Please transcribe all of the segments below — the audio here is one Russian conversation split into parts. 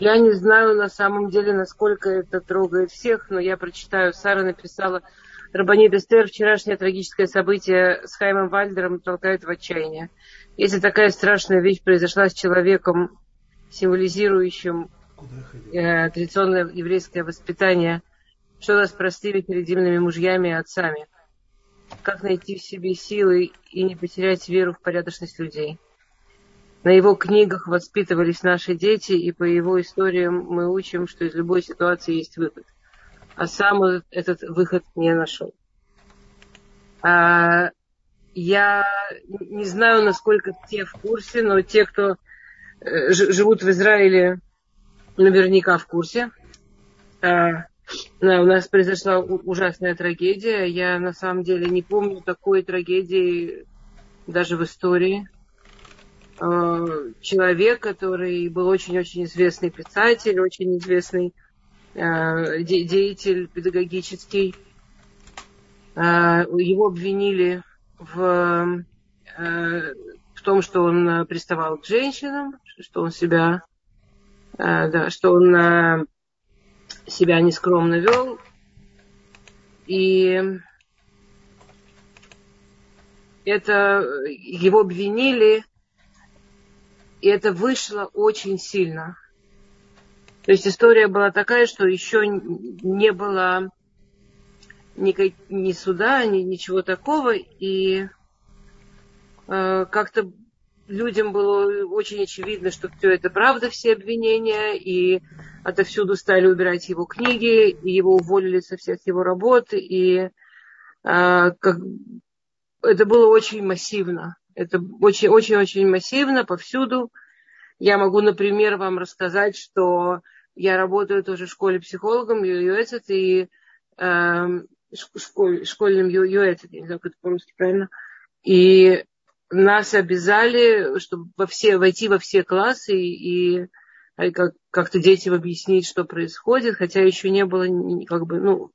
Я не знаю на самом деле, насколько это трогает всех, но я прочитаю. Сара написала, Рабанит Эстер, вчерашнее трагическое событие с Хаймом Вальдером толкает в отчаяние. Если такая страшная вещь произошла с человеком, символизирующим э, традиционное еврейское воспитание, что нас простыми перед земными мужьями и отцами? Как найти в себе силы и не потерять веру в порядочность людей? На его книгах воспитывались наши дети, и по его историям мы учим, что из любой ситуации есть выход. А сам этот выход не нашел. А, я не знаю, насколько те в курсе, но те, кто э, живут в Израиле, наверняка в курсе. А, да, у нас произошла ужасная трагедия. Я на самом деле не помню такой трагедии даже в истории. А, человек, который был очень-очень известный писатель, очень известный а, деятель педагогический. А, его обвинили в, в том, что он приставал к женщинам, что он себя, да, что он себя нескромно вел. И это его обвинили, и это вышло очень сильно. То есть история была такая, что еще не было никак, ни суда, ни ничего такого, и э, как-то людям было очень очевидно, что все это правда, все обвинения, и отовсюду стали убирать его книги, и его уволили со всех его работ, и а, как, это было очень массивно. Это очень-очень-очень массивно повсюду. Я могу, например, вам рассказать, что я работаю тоже в школе психологом, юэцет, и э, школь, школьным юэцет, не знаю, как это по-русски правильно. И нас обязали, чтобы во все, войти во все классы и, и как, как-то детям объяснить, что происходит, хотя еще не было, как бы, ну,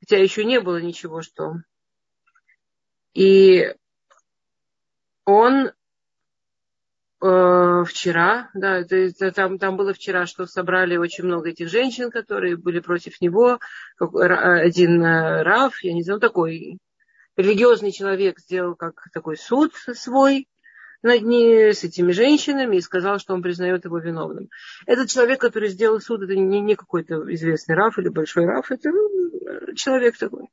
хотя еще не было ничего, что... И он э, вчера, да, это, там, там было вчера, что собрали очень много этих женщин, которые были против него, как, один э, Раф, я не знаю, такой религиозный человек сделал как такой суд свой над ней, с этими женщинами и сказал, что он признает его виновным. Этот человек, который сделал суд, это не, не какой-то известный Раф или большой Раф, это ну, человек такой.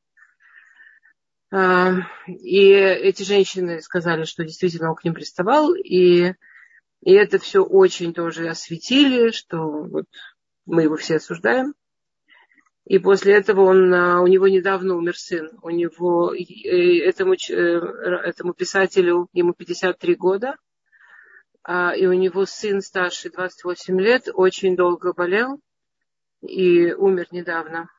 И эти женщины сказали, что действительно он к ним приставал, и, и это все очень тоже осветили, что вот мы его все осуждаем. И после этого он, а, у него недавно умер сын. У него, этому, э, этому писателю, ему 53 года. А, и у него сын старший, 28 лет, очень долго болел и умер недавно.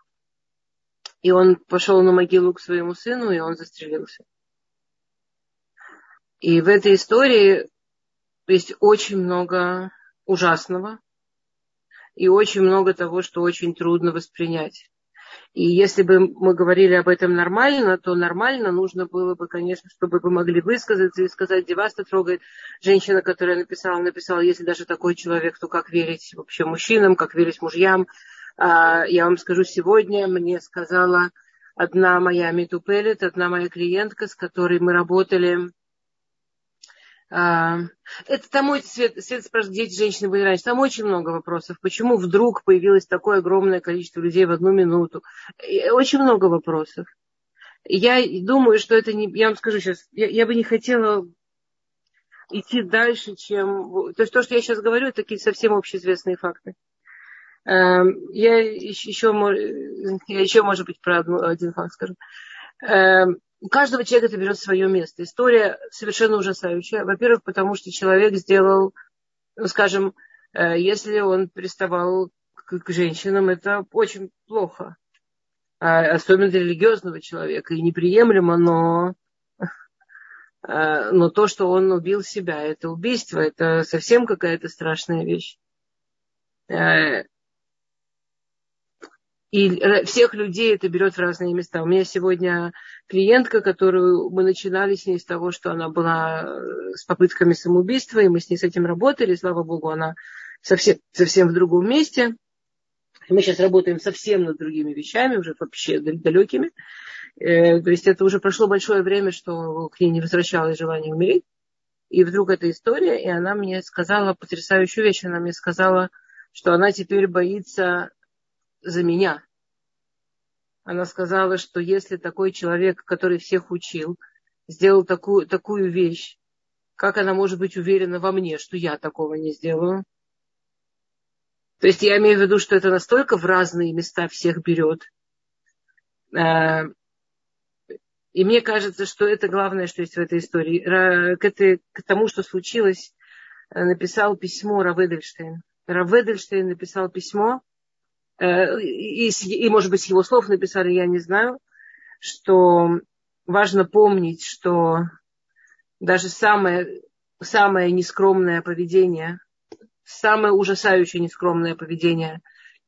И он пошел на могилу к своему сыну, и он застрелился. И в этой истории есть очень много ужасного, и очень много того, что очень трудно воспринять. И если бы мы говорили об этом нормально, то нормально нужно было бы, конечно, чтобы вы могли высказаться и сказать, где вас трогает женщина, которая написала, написала, если даже такой человек, то как верить вообще мужчинам, как верить мужьям. А, я вам скажу, сегодня мне сказала одна моя метупелит, одна моя клиентка, с которой мы работали а, это там Свет, Свет спрашивает, дети, женщины были раньше. Там очень много вопросов. Почему вдруг появилось такое огромное количество людей в одну минуту? Очень много вопросов. Я думаю, что это не... Я вам скажу сейчас, я, я бы не хотела идти дальше, чем... То есть то, что я сейчас говорю, это такие совсем общеизвестные факты. Эм, я еще, я еще, может быть, про одну, один факт скажу. Эм, у каждого человека это берет свое место. История совершенно ужасающая. Во-первых, потому что человек сделал, ну, скажем, э, если он приставал к, к женщинам, это очень плохо. А, особенно для религиозного человека. И неприемлемо, но, э, но то, что он убил себя, это убийство, это совсем какая-то страшная вещь. Э, и всех людей это берет в разные места. У меня сегодня клиентка, которую мы начинали с ней с того, что она была э, с попытками самоубийства, и мы с ней с этим работали. Слава богу, она совсем, совсем в другом месте. Мы сейчас работаем совсем над другими вещами, уже вообще далекими. Э, то есть это уже прошло большое время, что к ней не возвращалось желание умереть. И вдруг эта история, и она мне сказала потрясающую вещь. Она мне сказала, что она теперь боится за меня. Она сказала, что если такой человек, который всех учил, сделал такую, такую вещь, как она может быть уверена во мне, что я такого не сделаю? То есть я имею в виду, что это настолько в разные места всех берет. Э, и мне кажется, что это главное, что есть в этой истории. К, этой, к тому, что случилось, э, написал письмо Раведельштейн. Раведельштейн написал письмо, и, и, может быть, его слов написали, я не знаю, что важно помнить, что даже самое, самое нескромное поведение, самое ужасающее нескромное поведение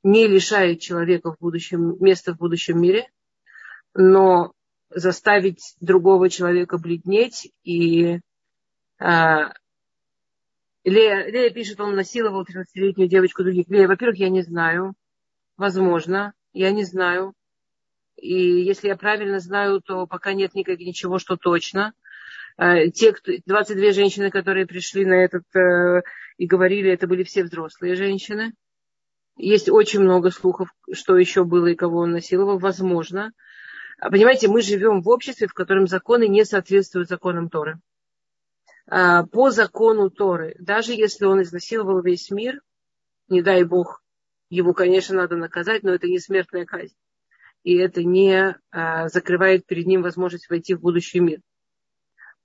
не лишает человека в будущем, места в будущем мире, но заставить другого человека бледнеть и а, Лея, Лея пишет, он насиловал 13-летнюю девочку других. Лея, во-первых, я не знаю. Возможно, я не знаю. И если я правильно знаю, то пока нет никак, ничего, что точно. А, те, кто, 22 женщины, которые пришли на этот э, и говорили, это были все взрослые женщины. Есть очень много слухов, что еще было и кого он насиловал. Возможно. А, понимаете, мы живем в обществе, в котором законы не соответствуют законам Торы. А, по закону Торы, даже если он изнасиловал весь мир, не дай Бог, его, конечно, надо наказать, но это не смертная казнь. И это не а, закрывает перед ним возможность войти в будущий мир.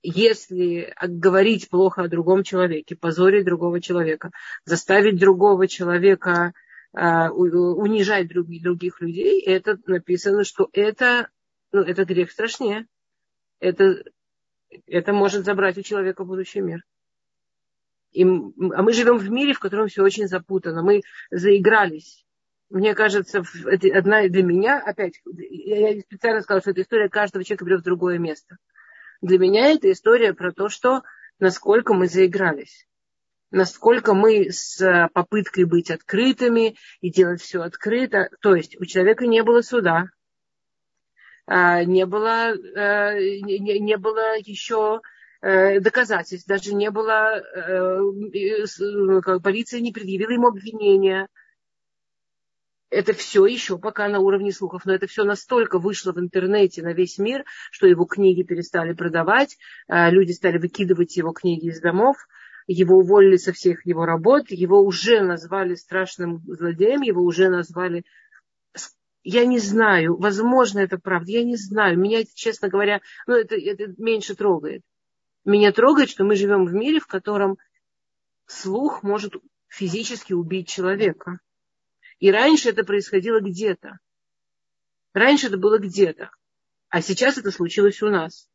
Если говорить плохо о другом человеке, позорить другого человека, заставить другого человека унижать других, других людей, это написано, что это ну, это грех страшнее. Это, это может забрать у человека будущий мир. И, а мы живем в мире, в котором все очень запутано. Мы заигрались. Мне кажется, это одна для меня, опять, я специально сказала, что эта история каждого человека берет в другое место. Для меня это история про то, что насколько мы заигрались насколько мы с попыткой быть открытыми и делать все открыто. То есть у человека не было суда, а, не было, э, не, не было еще доказательств, даже не было, э, как полиция не предъявила ему обвинения. Это все еще пока на уровне слухов, но это все настолько вышло в интернете на весь мир, что его книги перестали продавать, люди стали выкидывать его книги из домов, его уволили со всех его работ, его уже назвали страшным злодеем, его уже назвали я не знаю, возможно, это правда, я не знаю. Меня, честно говоря, ну, это, это меньше трогает. Меня трогает, что мы живем в мире, в котором слух может физически убить человека. И раньше это происходило где-то. Раньше это было где-то. А сейчас это случилось у нас.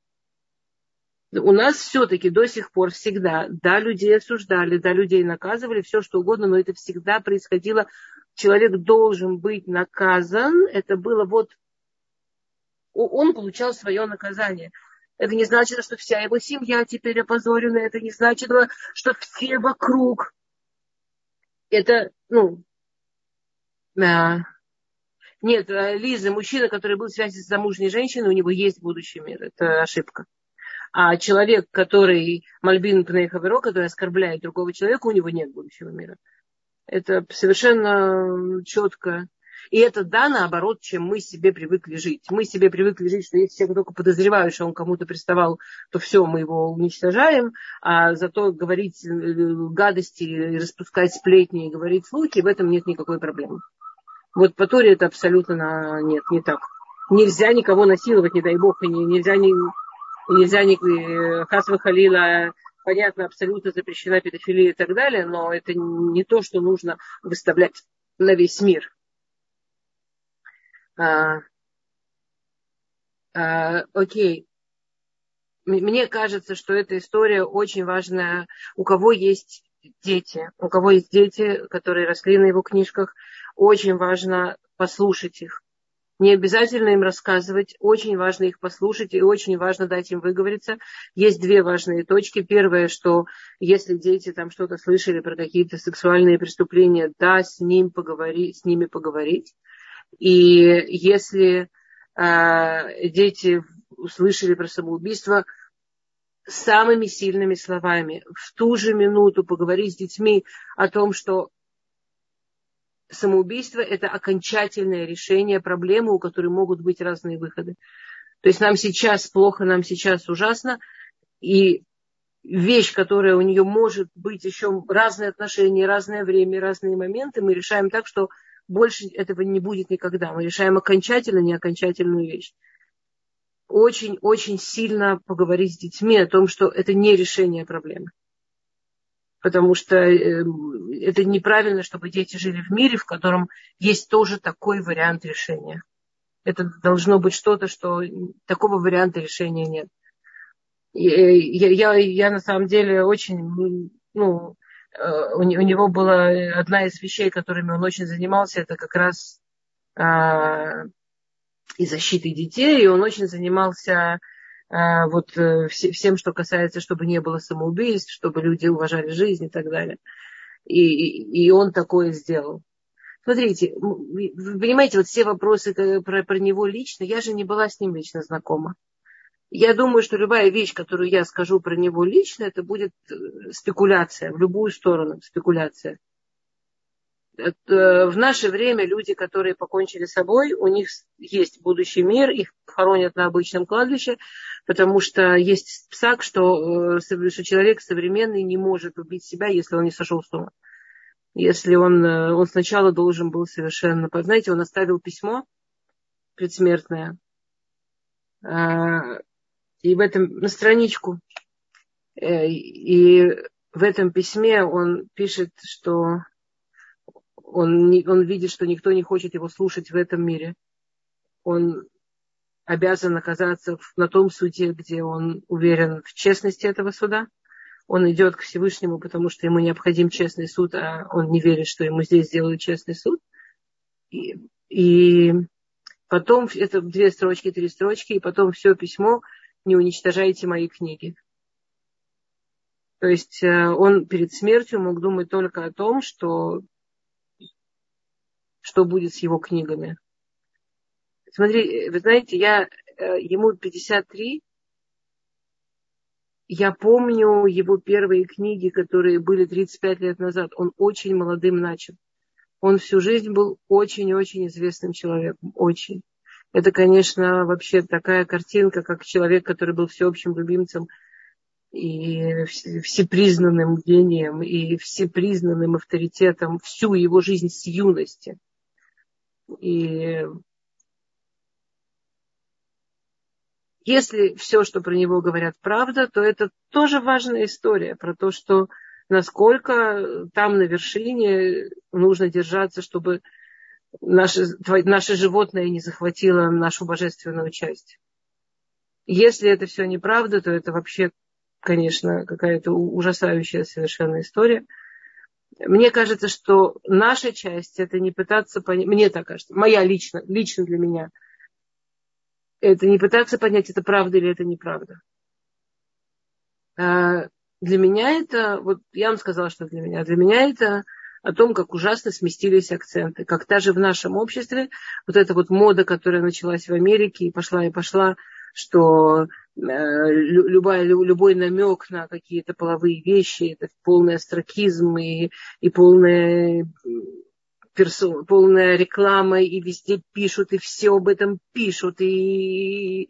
У нас все-таки до сих пор всегда, да, людей осуждали, да, людей наказывали, все что угодно, но это всегда происходило человек должен быть наказан, это было вот, он получал свое наказание. Это не значит, что вся его семья теперь опозорена, это не значит, что все вокруг. Это, ну, да. Нет, Лиза, мужчина, который был в связи с замужней женщиной, у него есть будущий мир. Это ошибка. А человек, который Мальбин Пнейхаверо, который оскорбляет другого человека, у него нет будущего мира. Это совершенно четко. И это да, наоборот, чем мы себе привыкли жить. Мы себе привыкли жить, что если человек только подозревают, что он кому-то приставал, то все, мы его уничтожаем. А зато говорить э, гадости, распускать сплетни и говорить слухи, в этом нет никакой проблемы. Вот по Торе это абсолютно на... нет, не так. Нельзя никого насиловать, не дай бог, и нельзя, не, нельзя ни э, Хасва Халила понятно, абсолютно запрещена педофилия и так далее, но это не то, что нужно выставлять на весь мир. А, а, окей. Мне кажется, что эта история очень важная. У кого есть дети, у кого есть дети, которые росли на его книжках, очень важно послушать их. Не обязательно им рассказывать, очень важно их послушать и очень важно дать им выговориться. Есть две важные точки. Первое, что если дети там что-то слышали про какие-то сексуальные преступления, да, с, ним поговорить, с ними поговорить. И если э, дети услышали про самоубийство, самыми сильными словами в ту же минуту поговорить с детьми о том, что самоубийство – это окончательное решение проблемы, у которой могут быть разные выходы. То есть нам сейчас плохо, нам сейчас ужасно, и вещь, которая у нее может быть еще разные отношения, разное время, разные моменты, мы решаем так, что больше этого не будет никогда. Мы решаем окончательно неокончательную вещь. Очень-очень сильно поговорить с детьми о том, что это не решение проблемы потому что э, это неправильно, чтобы дети жили в мире, в котором есть тоже такой вариант решения. Это должно быть что-то, что такого варианта решения нет. Э, я, я, я на самом деле очень, ну, у, него была одна из вещей, которыми он очень занимался, это как раз а, и защитой детей, и он очень занимался а, вот э, всем, что касается, чтобы не было самоубийств, чтобы люди уважали жизнь и так далее. И, и он такое сделал. Смотрите, вы понимаете, вот все вопросы про, про него лично, я же не была с ним лично знакома. Я думаю, что любая вещь, которую я скажу про него лично, это будет э, спекуляция, в любую сторону спекуляция. Э, в наше время люди, которые покончили с собой, у них есть будущий мир, их хоронят на обычном кладбище, потому что есть псак, что, э, что человек современный не может убить себя, если он не сошел с ума. Если он, он сначала должен был совершенно... Знаете, он оставил письмо предсмертное, и в этом, на страничку, и в этом письме он пишет, что он, он видит, что никто не хочет его слушать в этом мире. Он обязан оказаться на том суде, где он уверен в честности этого суда. Он идет к Всевышнему, потому что ему необходим честный суд, а он не верит, что ему здесь сделают честный суд. И, и потом, это две строчки, три строчки, и потом все письмо «Не уничтожайте мои книги». То есть э, он перед смертью мог думать только о том, что что будет с его книгами. Смотри, вы знаете, я, э, ему 53, я помню его первые книги, которые были 35 лет назад. Он очень молодым начал. Он всю жизнь был очень-очень известным человеком. Очень. Это, конечно, вообще такая картинка, как человек, который был всеобщим любимцем и всепризнанным гением, и всепризнанным авторитетом всю его жизнь с юности. И если все, что про него говорят, правда, то это тоже важная история про то, что насколько там на вершине нужно держаться, чтобы наше, наше животное не захватило нашу божественную часть. Если это все неправда, то это вообще, конечно, какая-то ужасающая совершенно история – мне кажется, что наша часть это не пытаться понять, мне так кажется, моя лично, лично для меня, это не пытаться понять, это правда или это неправда. А для меня это, вот я вам сказала, что для меня, для меня это о том, как ужасно сместились акценты, как даже в нашем обществе вот эта вот мода, которая началась в Америке и пошла и пошла, что э, любая, любой намек на какие-то половые вещи, это полный астракизм и, и полная, персо, полная реклама, и везде пишут, и все об этом пишут, и,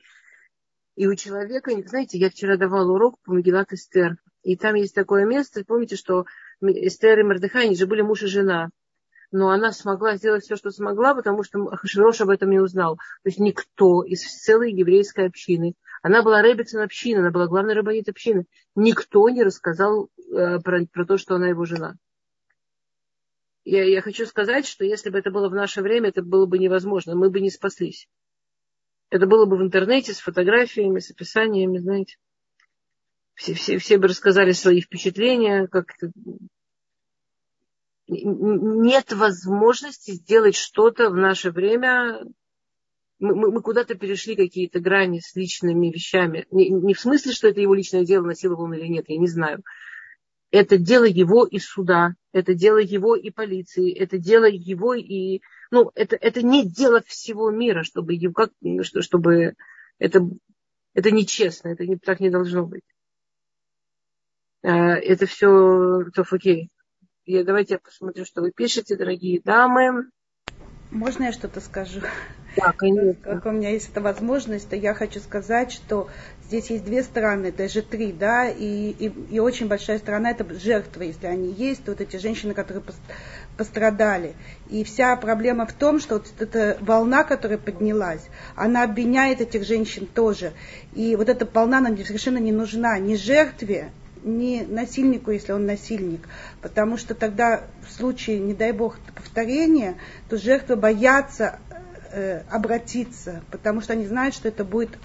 и у человека, знаете, я вчера давала урок по Магеллат Эстер, и там есть такое место, помните, что Эстер и Мордыхай, они же были муж и жена но она смогла сделать все, что смогла, потому что Хашвирош об этом не узнал. То есть никто из целой еврейской общины, она была Ребецин общины, она была главной рабонит общины, никто не рассказал э, про, про то, что она его жена. Я, я хочу сказать, что если бы это было в наше время, это было бы невозможно, мы бы не спаслись. Это было бы в интернете с фотографиями, с описаниями, знаете. Все, все, все бы рассказали свои впечатления, как нет возможности сделать что-то в наше время мы, мы, мы куда-то перешли какие-то грани с личными вещами. Не, не в смысле, что это его личное дело, насиловал он или нет, я не знаю. Это дело его и суда, это дело его и полиции, это дело его и... Ну, это, это не дело всего мира, чтобы, как, чтобы это, это нечестно, это не, так не должно быть. А, это все, все окей. Я, давайте я посмотрю, что вы пишете, дорогие дамы. Можно я что-то скажу? Да, конечно. Как у меня есть эта возможность, то я хочу сказать, что здесь есть две стороны, даже три, да, и, и, и очень большая сторона это жертвы, если они есть, то вот эти женщины, которые пострадали. И вся проблема в том, что вот эта волна, которая поднялась, она обвиняет этих женщин тоже. И вот эта волна нам совершенно не нужна ни жертве, ни насильнику, если он насильник, потому что тогда в случае, не дай бог, повторения, то жертвы боятся э, обратиться, потому что они знают, что это будет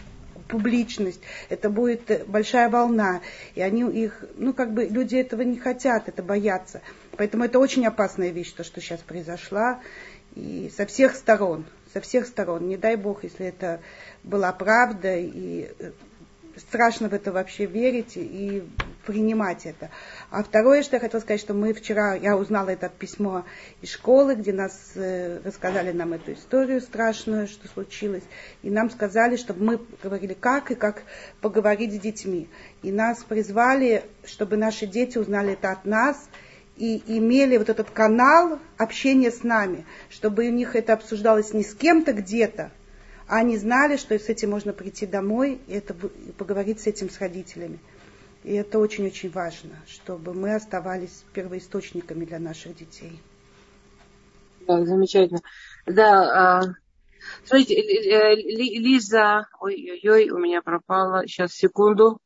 публичность, это будет большая волна, и они их, ну как бы люди этого не хотят, это боятся. Поэтому это очень опасная вещь, то, что сейчас произошла, и со всех сторон, со всех сторон, не дай бог, если это была правда, и э, страшно в это вообще верить и принимать это. А второе, что я хотела сказать, что мы вчера, я узнала это письмо из школы, где нас э, рассказали нам эту историю страшную, что случилось, и нам сказали, чтобы мы говорили, как и как поговорить с детьми. И нас призвали, чтобы наши дети узнали это от нас, и имели вот этот канал общения с нами, чтобы у них это обсуждалось не с кем-то где-то, а они знали, что с этим можно прийти домой и, это, и поговорить с этим с родителями. И это очень-очень важно, чтобы мы оставались первоисточниками для наших детей. Да, замечательно. Да, а, смотрите, Лиза, ой-ой-ой, у меня пропала. Сейчас, секунду.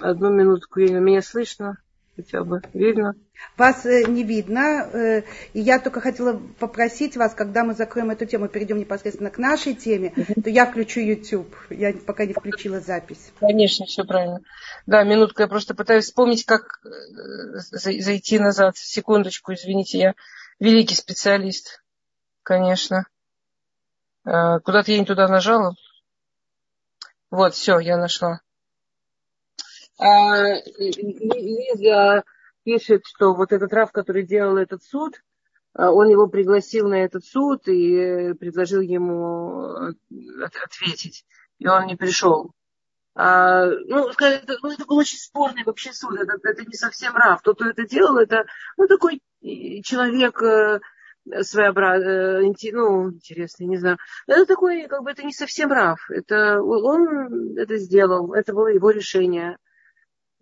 Одну минутку, меня слышно хотя бы видно. Вас э, не видно, э, и я только хотела попросить вас, когда мы закроем эту тему, перейдем непосредственно к нашей теме, то я включу YouTube. Я пока не включила запись. Конечно, все правильно. Да, минутку, я просто пытаюсь вспомнить, как э, зайти назад. Секундочку, извините, я великий специалист, конечно. Куда-то я не туда нажала. Вот, все, я нашла. А, Лиза пишет, что вот этот Раф, который делал этот суд, а, он его пригласил на этот суд и предложил ему ответить. И он не пришел. А, ну, это, ну, это был очень спорный вообще суд. Это, это не совсем Раф. Тот, кто это делал, это ну, такой человек э, своеобразный, э, ну, интересный, не знаю. Это такой, как бы, это не совсем Раф. Это, он это сделал, это было его решение.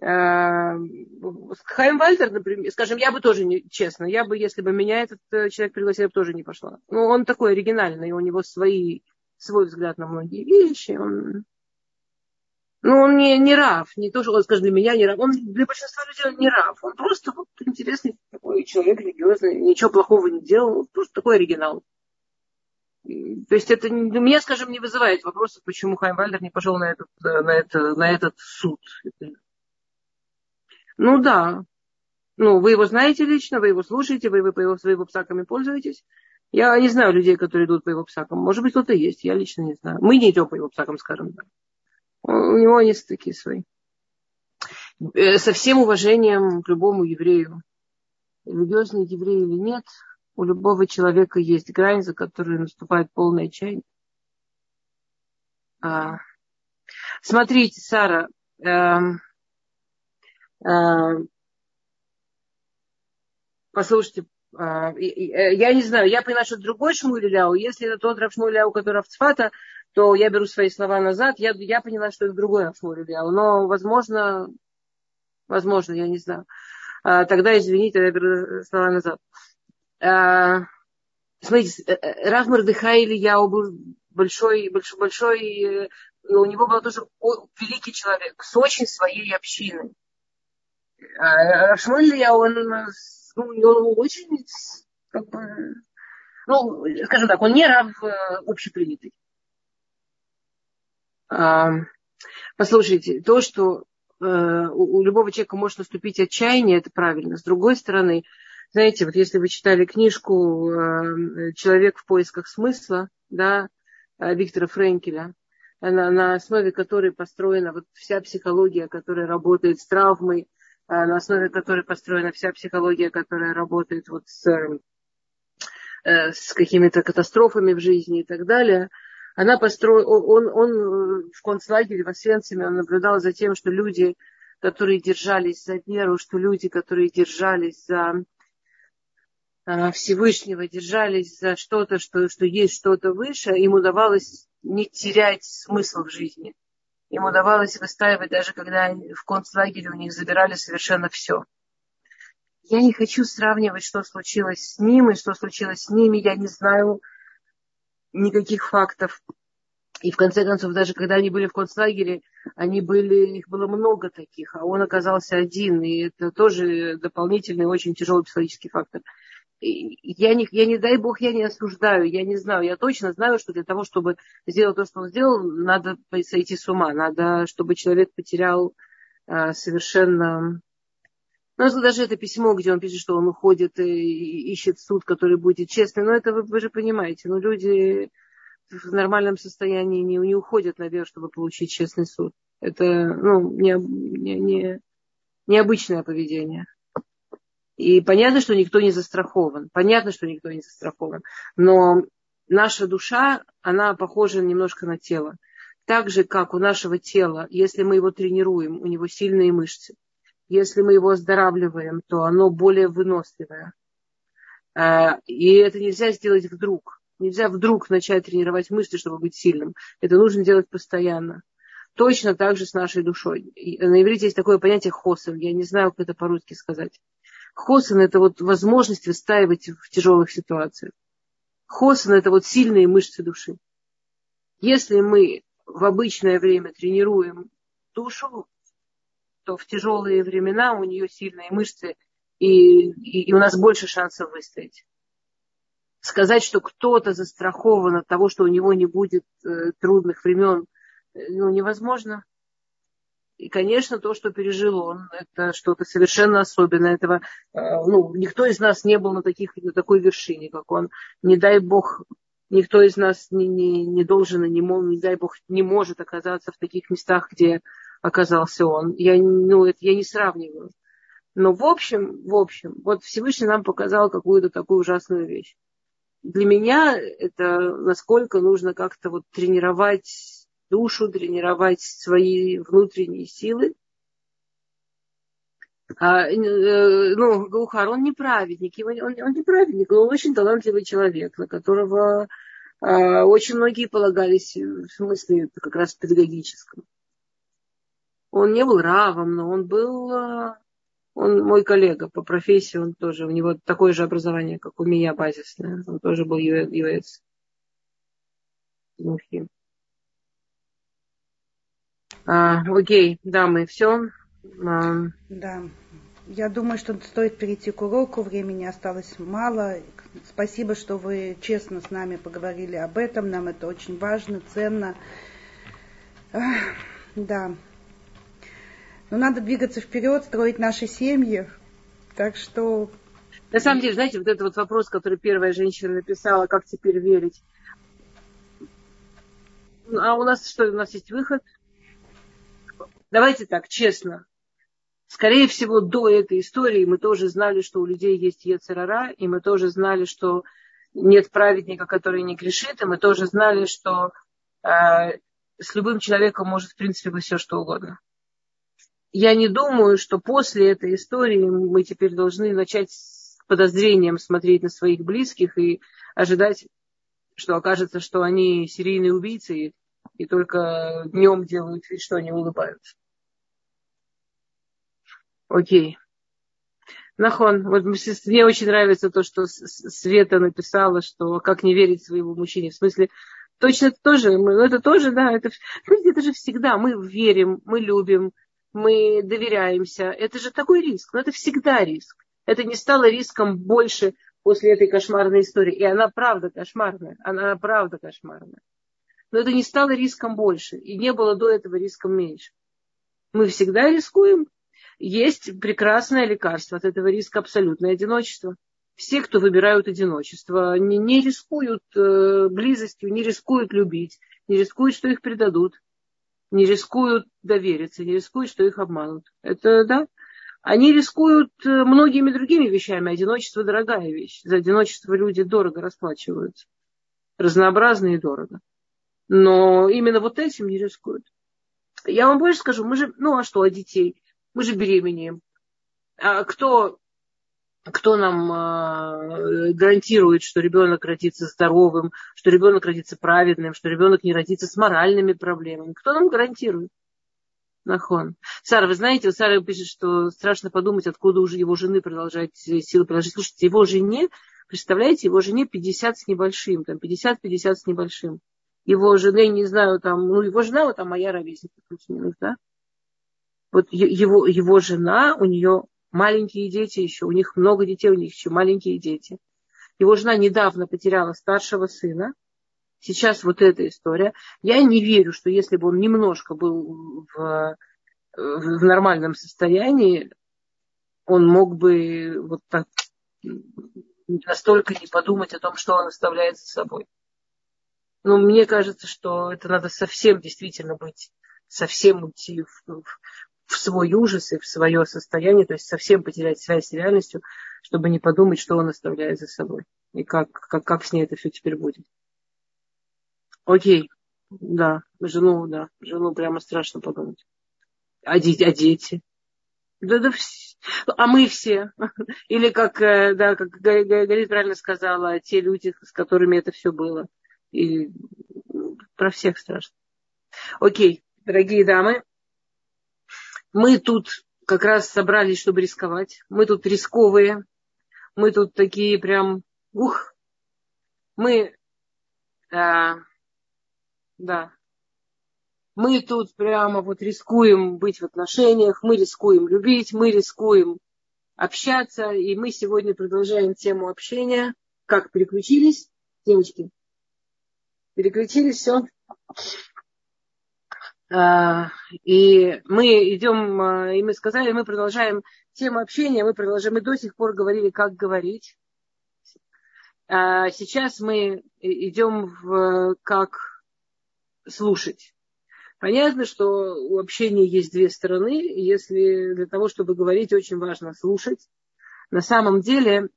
Э, Хайм Вальтер, например, скажем, я бы тоже, не, честно, я бы, если бы меня этот э, человек пригласил, я бы тоже не пошла. Ну, он такой оригинальный, у него свои, свой взгляд на многие вещи. Он, ну, он не, не рав, не то, что он, скажем, для меня не рав. Он для большинства людей не рав. Он просто вот, интересный такой человек, религиозный, ничего плохого не делал, просто такой оригинал. То есть это у меня, скажем, не вызывает вопросов, почему Хайм Вальдер не пошел на этот, э, на, это, на этот суд. Это ну да. Ну, вы его знаете лично, вы его слушаете, вы, вы по его, своими псаками пользуетесь. Я не знаю людей, которые идут по его псакам. Может быть, кто-то есть, я лично не знаю. Мы не идем по его псакам, скажем так. У него есть такие свои. Э, со всем уважением к любому еврею. Религиозный еврей или нет, у любого человека есть грань, за которой наступает полное отчаяние. А, смотрите, Сара, эм, послушайте, а, э, я не знаю, я понимаю, что другой Шмуэляу, если это тот Рав Шмуэляу, который в Цфата, то я беру свои слова назад, я, я поняла, что это другой Рав Шмуэляу, но, возможно, возможно, я не знаю. А, тогда, извините, я беру слова назад. Смотрите, э, э, Рав Мордыхай Ильяу был большой, большой, большой, у него был тоже великий человек с очень своей общиной. А Шмуэль, он, ну, он очень, как бы, ну, скажем так, он не рав э, общепринятый. А, послушайте, то, что э, у любого человека может наступить отчаяние, это правильно. С другой стороны, знаете, вот если вы читали книжку э, «Человек в поисках смысла», да, Виктора Френкеля, на, на основе которой построена вот вся психология, которая работает с травмой, на основе которой построена вся психология, которая работает вот с, с какими-то катастрофами в жизни и так далее. Она построила, он, он в концлагере в Освенциме, он наблюдал за тем, что люди, которые держались за веру, что люди, которые держались за а, Всевышнего, держались за что-то, что, что есть что-то выше, им удавалось не терять смысл в жизни. Им удавалось выстаивать, даже когда в концлагере у них забирали совершенно все. Я не хочу сравнивать, что случилось с ним и что случилось с ними. Я не знаю никаких фактов. И в конце концов, даже когда они были в концлагере, они были, их было много таких, а он оказался один. И это тоже дополнительный очень тяжелый психологический фактор. Я не, я не дай бог, я не осуждаю, я не знаю. Я точно знаю, что для того, чтобы сделать то, что он сделал, надо сойти с ума. Надо, чтобы человек потерял а, совершенно... Ну, даже это письмо, где он пишет, что он уходит и ищет суд, который будет честный. Но это вы, вы же понимаете. Ну, люди в нормальном состоянии не, не уходят наверх, чтобы получить честный суд. Это ну, не, не, не, необычное поведение. И понятно, что никто не застрахован. Понятно, что никто не застрахован. Но наша душа, она похожа немножко на тело. Так же, как у нашего тела, если мы его тренируем, у него сильные мышцы. Если мы его оздоравливаем, то оно более выносливое. А, и это нельзя сделать вдруг. Нельзя вдруг начать тренировать мышцы, чтобы быть сильным. Это нужно делать постоянно. Точно так же с нашей душой. На иврите есть такое понятие хосен. Я не знаю, как это по-русски сказать. Хосен – это вот возможность выстаивать в тяжелых ситуациях. Хосен – это вот сильные мышцы души. Если мы в обычное время тренируем душу, то в тяжелые времена у нее сильные мышцы, и, и, и у нас больше шансов выстоять сказать, что кто-то застрахован от того, что у него не будет э, трудных времен, э, ну, невозможно. И, конечно, то, что пережил он, это что-то совершенно особенное. Этого, э, ну, никто из нас не был на, таких, на такой вершине, как он. Не дай бог, никто из нас не, не, не должен и не, мог, не дай бог, не может оказаться в таких местах, где оказался он. Я, ну, это я не сравниваю. Но в общем, в общем, вот Всевышний нам показал какую-то такую ужасную вещь для меня это насколько нужно как-то вот тренировать душу, тренировать свои внутренние силы. А, э, ну, Гаухар, он не праведник, он, он не праведник, он очень талантливый человек, на которого а, очень многие полагались в смысле как раз педагогическом. Он не был равом, но он был а, он мой коллега по профессии, он тоже, у него такое же образование, как у меня базисное. Он тоже был юэц. А, окей, да, мы все. А... Да. Я думаю, что стоит перейти к уроку. Времени осталось мало. Спасибо, что вы честно с нами поговорили об этом. Нам это очень важно, ценно. Да. Но надо двигаться вперед, строить наши семьи. Так что... На самом деле, знаете, вот этот вот вопрос, который первая женщина написала, как теперь верить. А у нас что, у нас есть выход? Давайте так, честно. Скорее всего, до этой истории мы тоже знали, что у людей есть Ецерара, и мы тоже знали, что нет праведника, который не грешит, и мы тоже знали, что э, с любым человеком может, в принципе, быть все, что угодно я не думаю, что после этой истории мы теперь должны начать с подозрением смотреть на своих близких и ожидать, что окажется, что они серийные убийцы и, только днем делают вид, что они улыбаются. Окей. Нахон, вот мне очень нравится то, что Света написала, что как не верить своему мужчине. В смысле, точно это тоже, мы, это тоже, да, это, это же всегда, мы верим, мы любим, мы доверяемся. Это же такой риск. Но это всегда риск. Это не стало риском больше после этой кошмарной истории. И она правда кошмарная. Она правда кошмарная. Но это не стало риском больше. И не было до этого риском меньше. Мы всегда рискуем. Есть прекрасное лекарство от этого риска абсолютное одиночество. все, кто выбирают одиночество, не, не рискуют э, близостью, не рискуют любить, не рискуют, что их предадут, не рискуют довериться, не рискуют, что их обманут. Это, да, они рискуют э, многими другими вещами. Одиночество – дорогая вещь. За одиночество люди дорого расплачиваются. Разнообразно и дорого. Но именно вот этим не рискуют. Я вам больше скажу, мы же, ну а что, о детей? Мы же беременеем. А кто, кто нам э, гарантирует, что ребенок родится здоровым, что ребенок родится праведным, что ребенок не родится с моральными проблемами? Кто нам гарантирует? Нахон. Сара, вы знаете, Сара пишет, что страшно подумать, откуда уже его жены продолжать силы приложить. Слушайте, его жене, представляете, его жене 50 с небольшим, там 50-50 с небольшим. Его жены, не знаю, там, ну, его жена, вот там моя ровесница, плюс-минус, да? Вот его, его жена, у нее маленькие дети еще, у них много детей, у них еще маленькие дети. Его жена недавно потеряла старшего сына, сейчас вот эта история. Я не верю, что если бы он немножко был в, в нормальном состоянии, он мог бы вот так настолько не подумать о том, что он оставляет за собой. Но мне кажется, что это надо совсем действительно быть, совсем уйти в, в, в свой ужас и в свое состояние, то есть совсем потерять связь с реальностью, чтобы не подумать, что он оставляет за собой и как, как, как с ней это все теперь будет. Окей, да, жену, да, жену прямо страшно подумать. А дети? А дети? Да, да, все. А мы все. Или как, э, да, как Галит правильно сказала, те люди, с которыми это все было. И про всех страшно. Окей, дорогие дамы, мы тут как раз собрались, чтобы рисковать. Мы тут рисковые. Мы тут такие прям, ух, мы а, да. Мы тут прямо вот рискуем быть в отношениях, мы рискуем любить, мы рискуем общаться, и мы сегодня продолжаем тему общения. Как переключились, девочки? Переключились, все. А, и мы идем, а, и мы сказали, мы продолжаем тему общения, мы продолжаем, мы до сих пор говорили, как говорить. А сейчас мы идем в как слушать. Понятно, что у общения есть две стороны. Если для того, чтобы говорить, очень важно слушать. На самом деле,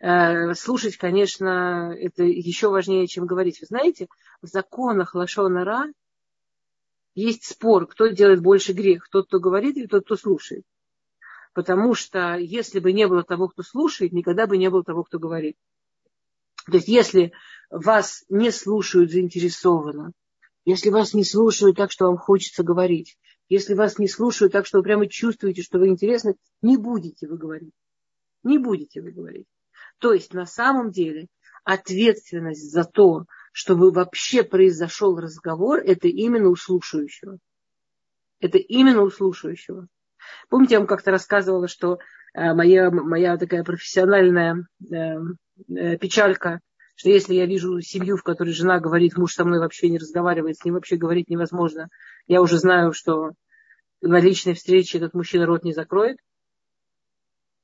э, слушать, конечно, это еще важнее, чем говорить. Вы знаете, в законах Лашонара есть спор, кто делает больше грех, тот, кто говорит или тот, кто слушает. Потому что если бы не было того, кто слушает, никогда бы не было того, кто говорит. То есть если вас не слушают заинтересованно, если вас не слушают так, что вам хочется говорить, если вас не слушают так, что вы прямо чувствуете, что вы интересны, не будете вы говорить. Не будете вы говорить. То есть на самом деле ответственность за то, чтобы вообще произошел разговор, это именно у слушающего. Это именно у слушающего. Помните, я вам как-то рассказывала, что э, моя, моя такая профессиональная э, э, печалька что если я вижу семью, в которой жена говорит, муж со мной вообще не разговаривает, с ним вообще говорить невозможно, я уже знаю, что на личной встрече этот мужчина рот не закроет.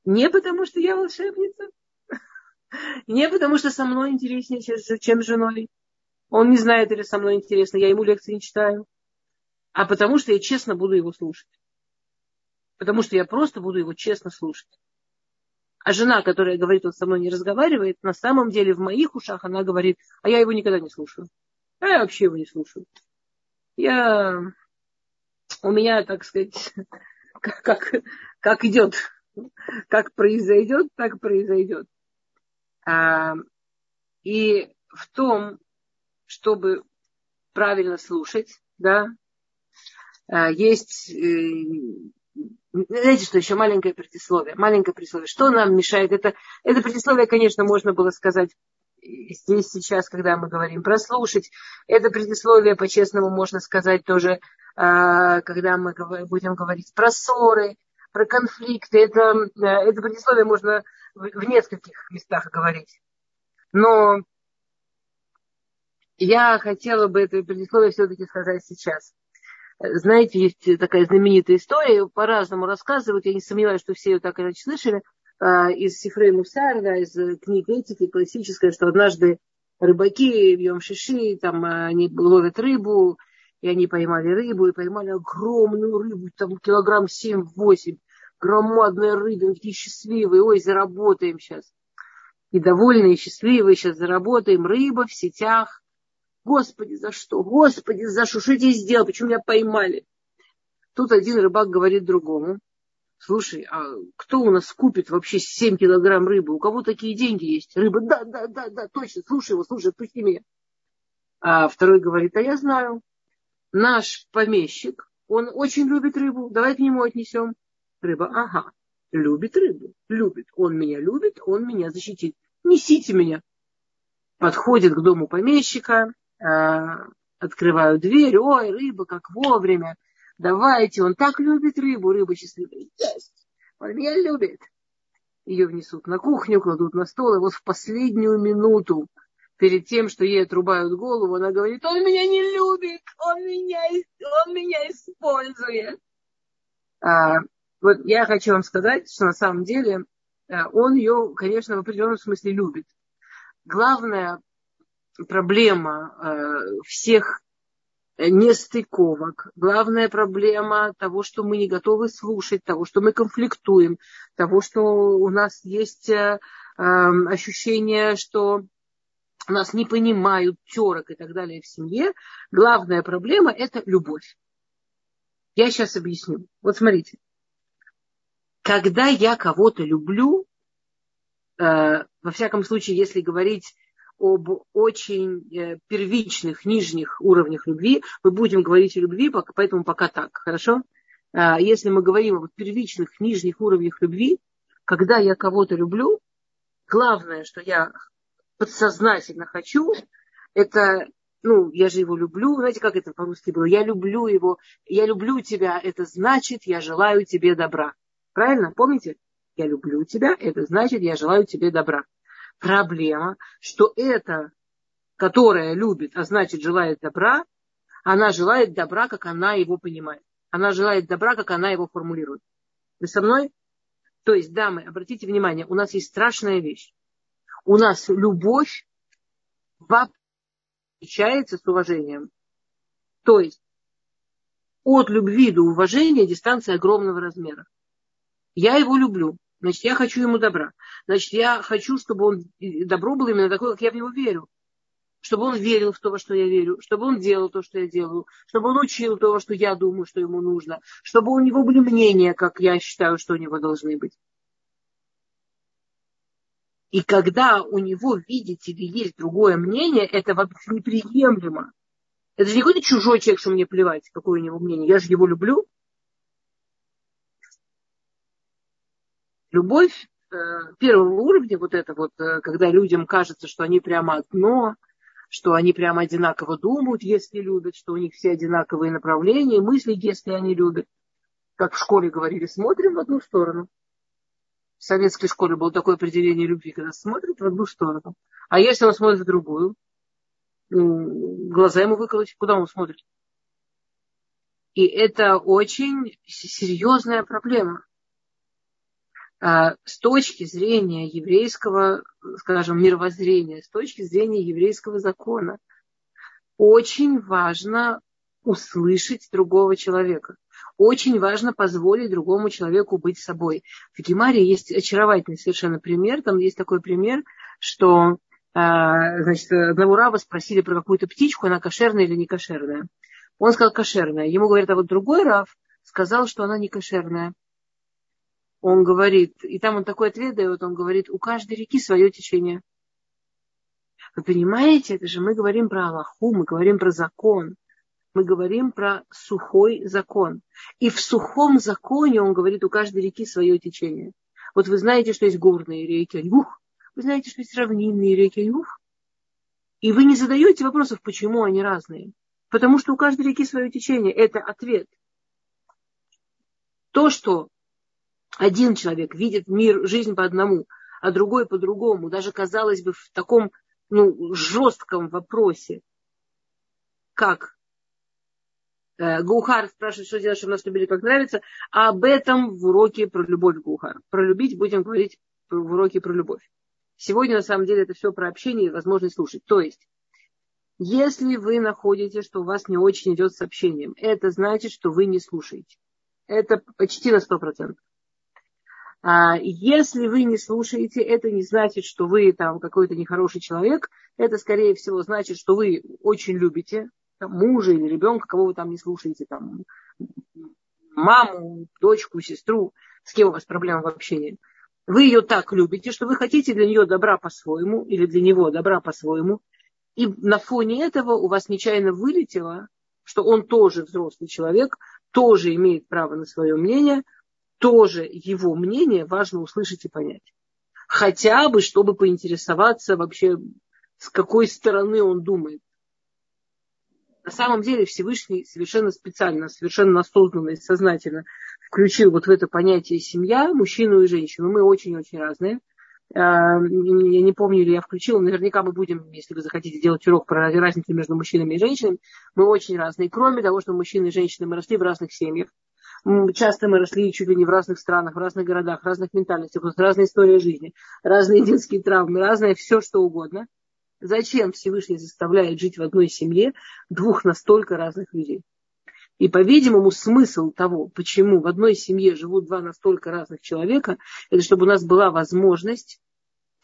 Не потому, что я волшебница, не потому, что со мной интереснее, чем с женой. Он не знает, или со мной интересно, я ему лекции не читаю. А потому, что я честно буду его слушать. Потому что я просто буду его честно слушать. А жена, которая говорит, он со мной не разговаривает, на самом деле в моих ушах она говорит, а я его никогда не слушаю. А я вообще его не слушаю. Я... У меня, так сказать, как, как, как идет, как произойдет, так произойдет. А, и в том, чтобы правильно слушать, да, а, есть э, знаете, что еще маленькое предисловие? Маленькое предисловие. Что нам мешает? Это, это предисловие, конечно, можно было сказать здесь сейчас, когда мы говорим прослушать. Это предисловие, по-честному, можно сказать тоже, а, когда мы будем говорить про ссоры, про конфликты. Это, это предисловие можно в нескольких местах говорить. Но я хотела бы это предисловие все-таки сказать сейчас. Знаете, есть такая знаменитая история, по-разному рассказывают, я не сомневаюсь, что все ее так или иначе слышали, э, из Сифрей Мусар, да, из книг этики классической, что однажды рыбаки в Йом-Шиши, там они ловят рыбу, и они поймали рыбу, и поймали огромную рыбу, там килограмм 7-8, громадная рыба, они такие счастливые, ой, заработаем сейчас. И довольные, и счастливые, сейчас заработаем, рыба в сетях. Господи, за что? Господи, за что? Что я сделал? Почему меня поймали? Тут один рыбак говорит другому, слушай, а кто у нас купит вообще 7 килограмм рыбы? У кого такие деньги есть? Рыба, да, да, да, да, точно, слушай его, слушай, отпусти меня. А второй говорит, а я знаю, наш помещик, он очень любит рыбу, давай к нему отнесем. Рыба, ага, любит рыбу, любит. Он меня любит, он меня защитит. Несите меня. Подходит к дому помещика, открываю дверь, ой, рыба, как вовремя. Давайте, он так любит рыбу, рыба счастливая. Yes. Он меня любит. Ее внесут на кухню, кладут на стол, и вот в последнюю минуту перед тем, что ей отрубают голову, она говорит, он меня не любит, он меня, он меня использует. А, вот я хочу вам сказать, что на самом деле а, он ее, конечно, в определенном смысле любит. Главная проблема а, всех нестыковок, главная проблема того, что мы не готовы слушать, того, что мы конфликтуем, того, что у нас есть а, ощущение, что нас не понимают, терок и так далее в семье, главная проблема – это любовь. Я сейчас объясню. Вот смотрите. Когда я кого-то люблю, э, во всяком случае, если говорить об очень э, первичных, нижних уровнях любви, мы будем говорить о любви, поэтому пока так, хорошо? Э, если мы говорим о первичных, нижних уровнях любви, когда я кого-то люблю, главное, что я подсознательно хочу, это, ну, я же его люблю, знаете, как это по-русски было? Я люблю его, я люблю тебя, это значит, я желаю тебе добра. Правильно? Помните? Я люблю тебя, это значит, я желаю тебе добра. Проблема, что это, которая любит, а значит, желает добра, она желает добра, как она его понимает. Она желает добра, как она его формулирует. Вы со мной? То есть, дамы, обратите внимание, у нас есть страшная вещь у нас любовь отличается с уважением. То есть от любви до уважения дистанция огромного размера. Я его люблю, значит, я хочу ему добра. Значит, я хочу, чтобы он добро было именно такое, как я в него верю. Чтобы он верил в то, во что я верю, чтобы он делал то, что я делаю, чтобы он учил то, что я думаю, что ему нужно, чтобы у него были мнения, как я считаю, что у него должны быть. И когда у него, видите ли, есть другое мнение, это вообще неприемлемо. Это же не какой-то чужой человек, что мне плевать, какое у него мнение. Я же его люблю. Любовь э, первого уровня, вот это вот, э, когда людям кажется, что они прямо одно, что они прямо одинаково думают, если любят, что у них все одинаковые направления, мысли, если они любят. Как в школе говорили, смотрим в одну сторону в советской школе было такое определение любви, когда смотрит в одну сторону. А если он смотрит в другую, глаза ему выколоть, куда он смотрит? И это очень серьезная проблема. А, с точки зрения еврейского, скажем, мировоззрения, с точки зрения еврейского закона, очень важно услышать другого человека. Очень важно позволить другому человеку быть собой. В Гемаре есть очаровательный совершенно пример. Там есть такой пример, что а, значит, одного раба спросили про какую-то птичку, она кошерная или не кошерная. Он сказал кошерная. Ему говорят, а вот другой рав сказал, что она не кошерная. Он говорит, и там он такой ответ дает, он говорит, у каждой реки свое течение. Вы понимаете, это же мы говорим про Аллаху, мы говорим про закон мы говорим про сухой закон. И в сухом законе он говорит, у каждой реки свое течение. Вот вы знаете, что есть горные реки Аюх, вы знаете, что есть равнинные реки Аюх. И вы не задаете вопросов, почему они разные. Потому что у каждой реки свое течение. Это ответ. То, что один человек видит мир, жизнь по одному, а другой по другому, даже казалось бы в таком ну, жестком вопросе, как Э, Гухар спрашивает, что делать, чтобы нас любили, как нравится. А об этом в уроке про любовь Гухар. Про любить будем говорить в уроке про любовь. Сегодня, на самом деле, это все про общение и возможность слушать. То есть, если вы находите, что у вас не очень идет с общением, это значит, что вы не слушаете. Это почти на 100%. А если вы не слушаете, это не значит, что вы там какой-то нехороший человек. Это, скорее всего, значит, что вы очень любите там, мужа или ребенка, кого вы там не слушаете, там, маму, дочку, сестру, с кем у вас проблема в общении. Вы ее так любите, что вы хотите для нее добра по-своему или для него добра по-своему. И на фоне этого у вас нечаянно вылетело, что он тоже взрослый человек, тоже имеет право на свое мнение, тоже его мнение важно услышать и понять. Хотя бы, чтобы поинтересоваться вообще, с какой стороны он думает. На самом деле Всевышний совершенно специально, совершенно осознанно и сознательно включил вот в это понятие семья, мужчину и женщину. Мы очень-очень разные. А, я не помню, или я включила, наверняка мы будем, если вы захотите делать урок про разницу между мужчинами и женщинами, мы очень разные. Кроме того, что мужчины и женщины, мы росли в разных семьях. Часто мы росли чуть ли не в разных странах, в разных городах, в разных ментальностях, у нас разная история жизни, разные детские травмы, разное все что угодно. Зачем Всевышний заставляет жить в одной семье двух настолько разных людей? И, по-видимому, смысл того, почему в одной семье живут два настолько разных человека, это чтобы у нас была возможность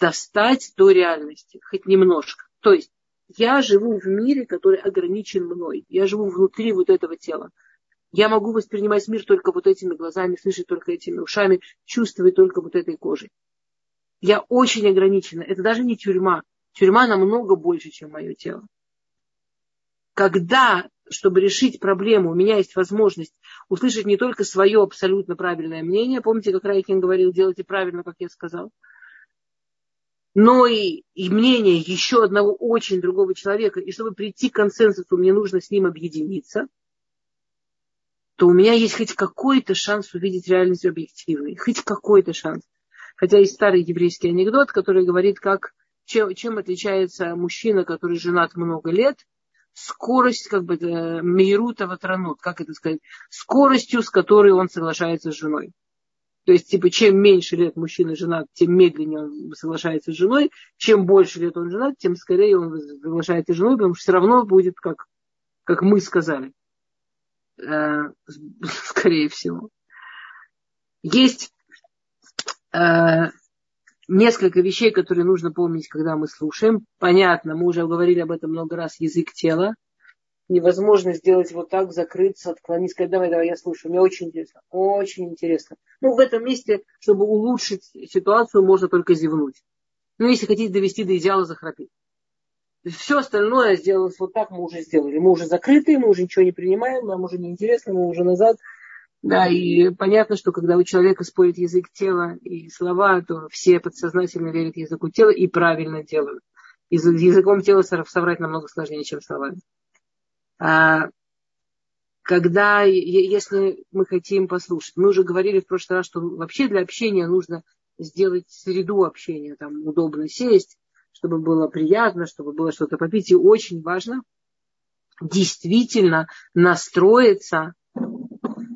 достать до реальности, хоть немножко. То есть я живу в мире, который ограничен мной. Я живу внутри вот этого тела. Я могу воспринимать мир только вот этими глазами, слышать только этими ушами, чувствовать только вот этой кожей. Я очень ограничена. Это даже не тюрьма. Тюрьма намного больше, чем мое тело. Когда чтобы решить проблему, у меня есть возможность услышать не только свое абсолютно правильное мнение, помните, как Райкин говорил, делайте правильно, как я сказал, но и, и мнение еще одного очень другого человека, и чтобы прийти к консенсусу, мне нужно с ним объединиться, то у меня есть хоть какой-то шанс увидеть реальность объективной, хоть какой-то шанс. Хотя есть старый еврейский анекдот, который говорит, как, чем, чем отличается мужчина, который женат много лет, скорость, как бы, э, Мейрута Ватранут, как это сказать, скоростью, с которой он соглашается с женой. То есть, типа, чем меньше лет мужчина женат, тем медленнее он соглашается с женой. Чем больше лет он женат, тем скорее он соглашается с женой, потому что все равно будет, как, как мы сказали. Э, скорее всего. Есть э, несколько вещей, которые нужно помнить, когда мы слушаем. Понятно, мы уже говорили об этом много раз, язык тела. Невозможно сделать вот так, закрыться, отклониться, сказать, давай, давай, я слушаю, мне очень интересно, очень интересно. Ну, в этом месте, чтобы улучшить ситуацию, можно только зевнуть. Ну, если хотите довести до идеала, захрапеть. Все остальное сделалось вот так, мы уже сделали. Мы уже закрыты, мы уже ничего не принимаем, нам уже не интересно, мы уже назад да, и понятно, что когда у человека спорит язык тела и слова, то все подсознательно верят языку тела и правильно делают. Языком тела соврать намного сложнее, чем словами. А когда, если мы хотим послушать, мы уже говорили в прошлый раз, что вообще для общения нужно сделать среду общения, там удобно сесть, чтобы было приятно, чтобы было что-то попить. И очень важно действительно настроиться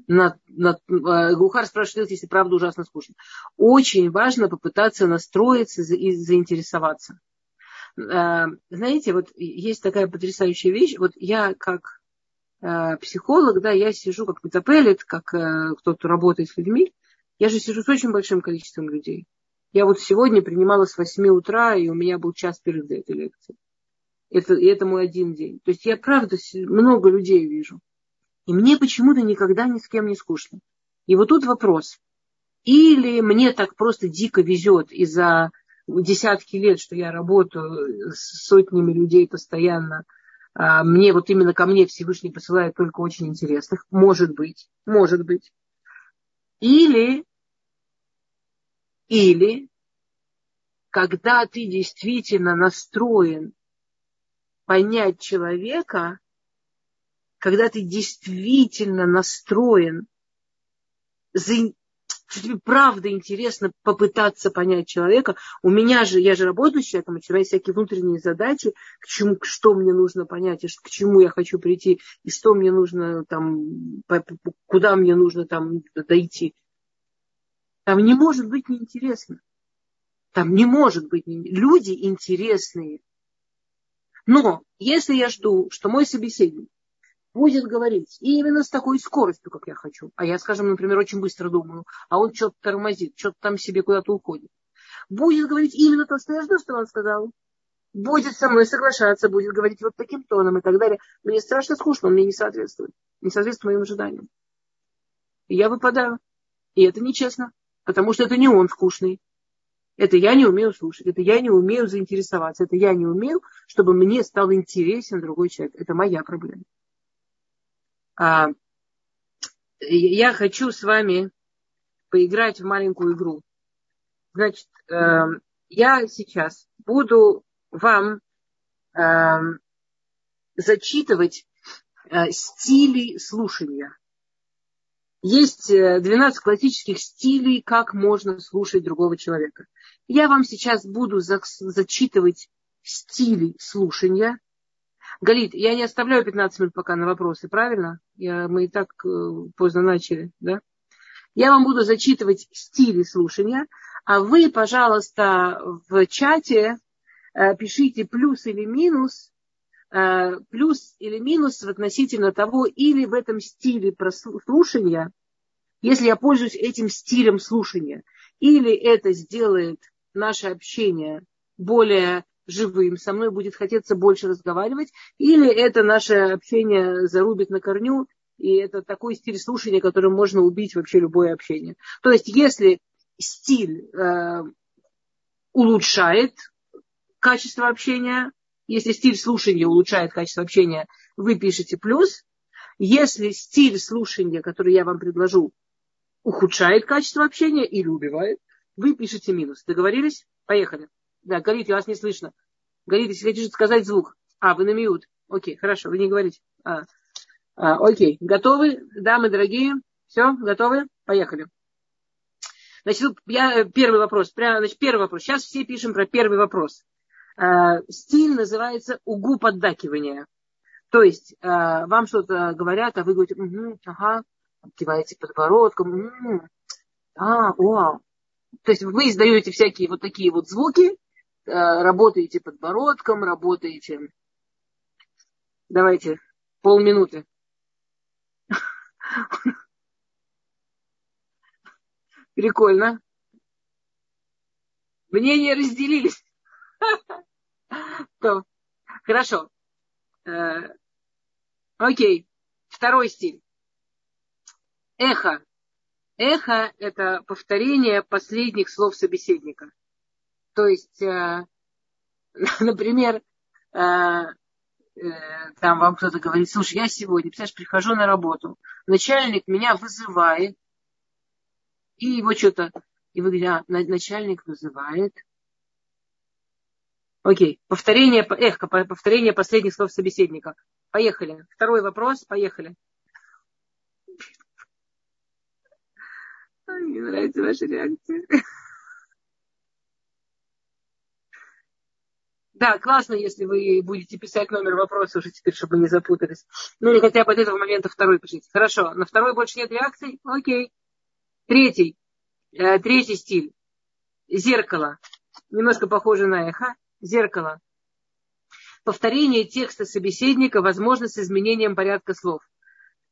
на, на, э, Гухар спрашивает, если правда ужасно скучно. Очень важно попытаться настроиться и заинтересоваться. Э, знаете, вот есть такая потрясающая вещь. Вот я как э, психолог, да, я сижу как метапелит, как кто-то работает с людьми. Я же сижу с очень большим количеством людей. Я вот сегодня принимала с 8 утра, и у меня был час перед этой лекцией. Это, и это мой один день. То есть я, правда, много людей вижу. И мне почему-то никогда ни с кем не скучно. И вот тут вопрос. Или мне так просто дико везет из-за десятки лет, что я работаю с сотнями людей постоянно, а, мне вот именно ко мне Всевышний посылает только очень интересных. Может быть, может быть. Или, или, когда ты действительно настроен понять человека, когда ты действительно настроен, тебе правда интересно попытаться понять человека. У меня же, я же работаю с человеком, у меня есть всякие внутренние задачи, к чему, что мне нужно понять, и к чему я хочу прийти, и что мне нужно там, куда мне нужно там дойти. Там не может быть неинтересно. Там не может быть люди интересные. Но если я жду, что мой собеседник будет говорить именно с такой скоростью, как я хочу, а я, скажем, например, очень быстро думаю, а он что-то тормозит, что-то там себе куда-то уходит, будет говорить именно то, что я жду, что он сказал, будет со мной соглашаться, будет говорить вот таким тоном и так далее. Мне страшно скучно, он мне не соответствует, не соответствует моим ожиданиям. И я выпадаю. И это нечестно, потому что это не он скучный. Это я не умею слушать, это я не умею заинтересоваться, это я не умею, чтобы мне стал интересен другой человек. Это моя проблема. А, я хочу с вами поиграть в маленькую игру. Значит, э, я сейчас буду вам э, зачитывать э, стили слушания. Есть 12 классических стилей, как можно слушать другого человека. Я вам сейчас буду зачитывать стили слушания, Галит, я не оставляю 15 минут пока на вопросы, правильно? Я, мы и так э, поздно начали, да? Я вам буду зачитывать стили слушания, а вы, пожалуйста, в чате э, пишите плюс или минус, э, плюс или минус относительно того, или в этом стиле слушания, если я пользуюсь этим стилем слушания, или это сделает наше общение более живым, со мной будет хотеться больше разговаривать, или это наше общение зарубит на корню, и это такой стиль слушания, которым можно убить вообще любое общение. То есть, если стиль э, улучшает качество общения, если стиль слушания улучшает качество общения, вы пишете плюс. Если стиль слушания, который я вам предложу, ухудшает качество общения или убивает, вы пишете минус. Договорились? Поехали. Да, Галит, я вас не слышно. Галит, если хотите сказать звук. А, вы на мьют. Окей, хорошо, вы не говорите. А, а, окей, готовы, дамы дорогие? Все, готовы? Поехали. Значит, я, э, первый вопрос. Прямо, значит, первый вопрос. Сейчас все пишем про первый вопрос. А, стиль называется угу поддакивания. То есть а, вам что-то говорят, а вы говорите, угу, ага, киваете подбородком, угу, а, вау. То есть вы издаете всякие вот такие вот звуки, э, работаете подбородком, работаете... Давайте, полминуты. Прикольно. Мнения разделились. То, хорошо. Э, окей. Второй стиль. Эхо. Эхо – это повторение последних слов собеседника. То есть, э, например, э, там вам кто-то говорит, слушай, я сегодня, представляешь, прихожу на работу, начальник меня вызывает, и его что-то, и вы говорите, а, начальник вызывает. Окей, повторение, эхо, повторение последних слов собеседника. Поехали. Второй вопрос, поехали. Мне нравится ваша реакция. Да, классно, если вы будете писать номер вопроса уже теперь, чтобы не запутались. Ну или хотя бы от этого момента второй пишите. Хорошо, на второй больше нет реакций? Окей. Третий. Э, третий стиль. Зеркало. Немножко похоже на эхо. Зеркало. Повторение текста собеседника возможно с изменением порядка слов.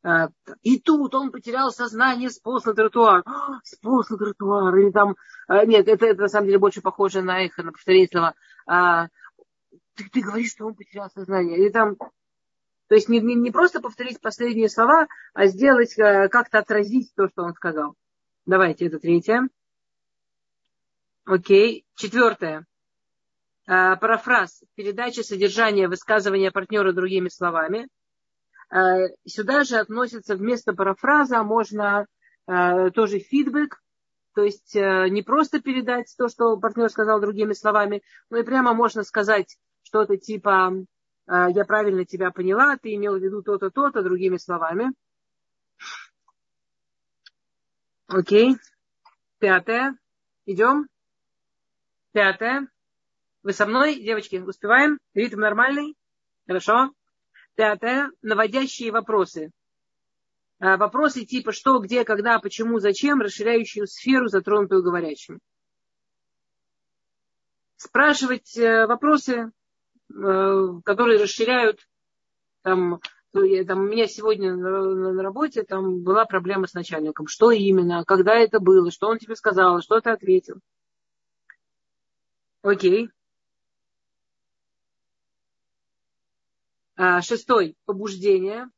А, и тут он потерял сознание, сполз на тротуар. «А, сполз на тротуар. Или там... А, нет, это, это на самом деле больше похоже на эхо, на повторение слова. Ты, ты говоришь, что он потерял сознание. Или там... То есть не, не, не просто повторить последние слова, а сделать, как-то отразить то, что он сказал. Давайте, это третье. Окей. Четвертое. Парафраз. Передача содержания высказывания партнера другими словами. Э, сюда же относится вместо парафраза можно э, тоже фидбэк, то есть э, не просто передать то, что партнер сказал другими словами, но и прямо можно сказать что-то типа «я правильно тебя поняла, ты имел в виду то-то, то-то» другими словами. Окей. Пятое. Идем. Пятое. Вы со мной, девочки, успеваем? Ритм нормальный? Хорошо. Пятое. Наводящие вопросы. А, вопросы типа что, где, когда, почему, зачем, расширяющую сферу, затронутую говорящим. спрашивать э, вопросы, э, которые расширяют там, там, у меня сегодня на работе там была проблема с начальником. Что именно, когда это было, что он тебе сказал, что ты ответил. Окей. Шестой. Побуждение.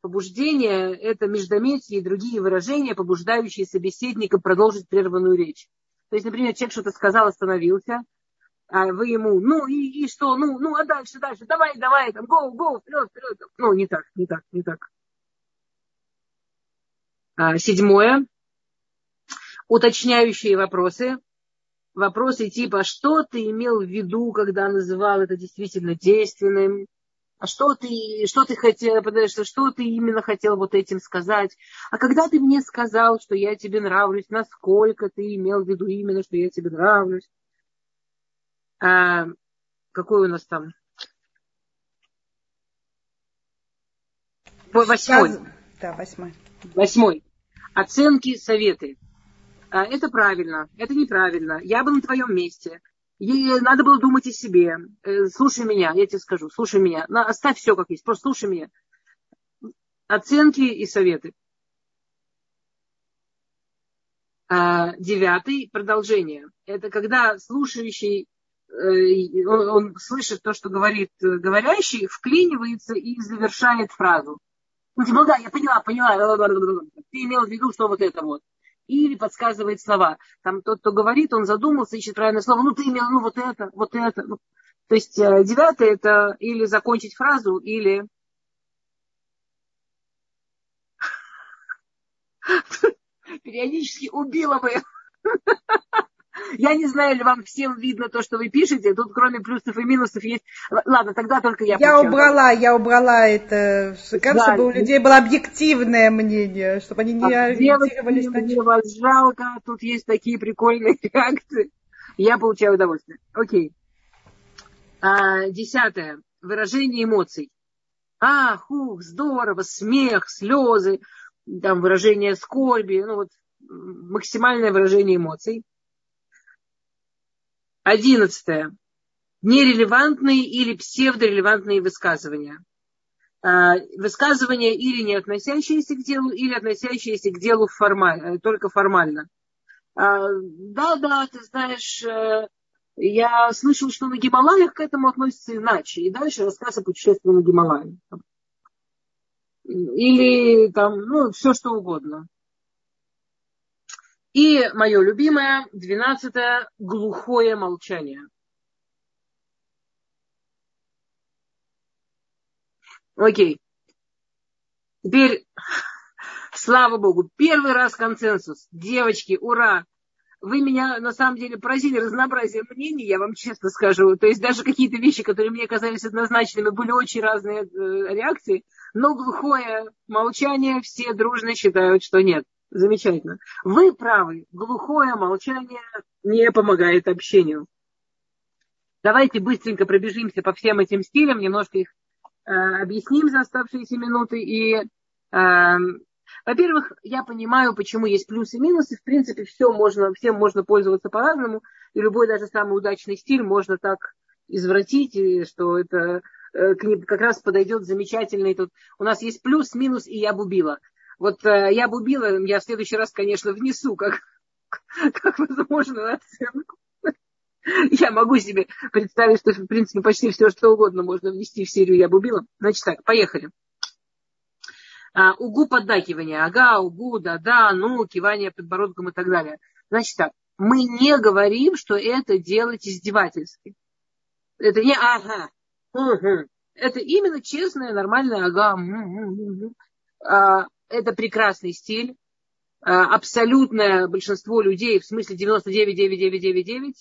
Побуждение – это междометие и другие выражения, побуждающие собеседника продолжить прерванную речь. То есть, например, человек что-то сказал, остановился, а вы ему, ну и, и что, ну, ну, а дальше, дальше, давай, давай, там, go, go, вперед, вперед. Ну, не так, не так, не так. А, седьмое. Уточняющие вопросы. Вопросы типа, что ты имел в виду, когда называл это действительно действенным? А что ты, что ты хотел, что ты именно хотел вот этим сказать? А когда ты мне сказал, что я тебе нравлюсь, насколько ты имел в виду именно, что я тебе нравлюсь? А, какой у нас там? Восьмой. Да, восьмой. Восьмой. Оценки, советы. А, это правильно, это неправильно. Я был на твоем месте. Ей надо было думать о себе. Э, слушай меня, я тебе скажу, слушай меня. Оставь все как есть, просто слушай меня. Оценки и советы. А, девятый, продолжение. Это когда слушающий Э, он, он слышит то, что говорит э, говорящий, вклинивается и завершает фразу. Ну, типа, ну да, я поняла, поняла. Ты имел в виду, что вот это вот. Или подсказывает слова. Там тот, кто говорит, он задумался, ищет правильное слово. Ну, ты имел, ну, вот это, вот это. То есть э, девятое это или закончить фразу, или периодически убила бы я не знаю, ли вам всем видно то, что вы пишете. Тут кроме плюсов и минусов есть... Ладно, тогда только я Я убрала, я убрала это. Кажется, да, чтобы у людей было объективное мнение, чтобы они не ориентировались на... Мне вас жалко, тут есть такие прикольные реакции. Я получаю удовольствие. Окей. А, десятое. Выражение эмоций. А, хух, здорово, смех, слезы, там выражение скорби, ну вот максимальное выражение эмоций. Одиннадцатое. Нерелевантные или псевдорелевантные высказывания. А, высказывания или не относящиеся к делу, или относящиеся к делу формально, э, только формально. Да, да, ты знаешь, э, я слышал, что на Гималаях к этому относятся иначе. И дальше рассказ о путешествии на Гималаях. Или там, ну, все что угодно. И мое любимое, двенадцатое, глухое молчание. Окей. Теперь, слава богу, первый раз консенсус. Девочки, ура! Вы меня на самом деле поразили разнообразием мнений, я вам честно скажу. То есть даже какие-то вещи, которые мне казались однозначными, были очень разные э, реакции. Но глухое молчание все дружно считают, что нет. Замечательно. Вы правы. Глухое молчание не помогает общению. Давайте быстренько пробежимся по всем этим стилям, немножко их э, объясним за оставшиеся минуты. И, э, во-первых, я понимаю, почему есть плюсы и минусы. В принципе, все можно, всем можно пользоваться по-разному. И любой даже самый удачный стиль можно так извратить, что это э, как раз подойдет замечательный. Тут у нас есть плюс, минус, и я бы убила. Вот э, я бы убила, я в следующий раз, конечно, внесу как, как возможную оценку. Я могу себе представить, что, в принципе, почти все, что угодно можно внести в серию «Я бы убила». Значит так, поехали. А, угу поддакивание. Ага, угу, да-да, ну, кивание подбородком и так далее. Значит так, мы не говорим, что это делать издевательски. Это не ага, угу. Это именно честное, нормальное ага. А, это прекрасный стиль. А, абсолютное большинство людей, в смысле 99,9999,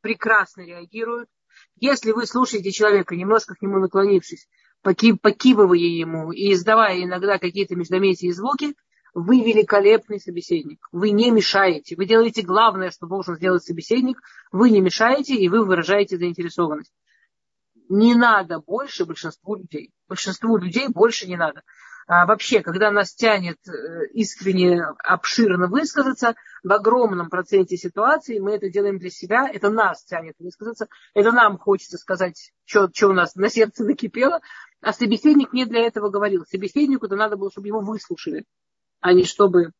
прекрасно реагируют. Если вы слушаете человека, немножко к нему наклонившись, покивывая ему и издавая иногда какие-то междометия звуки, вы великолепный собеседник. Вы не мешаете. Вы делаете главное, что должен сделать собеседник. Вы не мешаете, и вы выражаете заинтересованность. не надо больше большинству людей. Большинству людей больше не надо. А вообще, когда нас тянет э, искренне, обширно высказаться, в огромном проценте ситуаций мы это делаем для себя, это нас тянет высказаться, это нам хочется сказать, что, что у нас на сердце накипело, а собеседник не для этого говорил. Собеседнику-то надо было, чтобы его выслушали, а не чтобы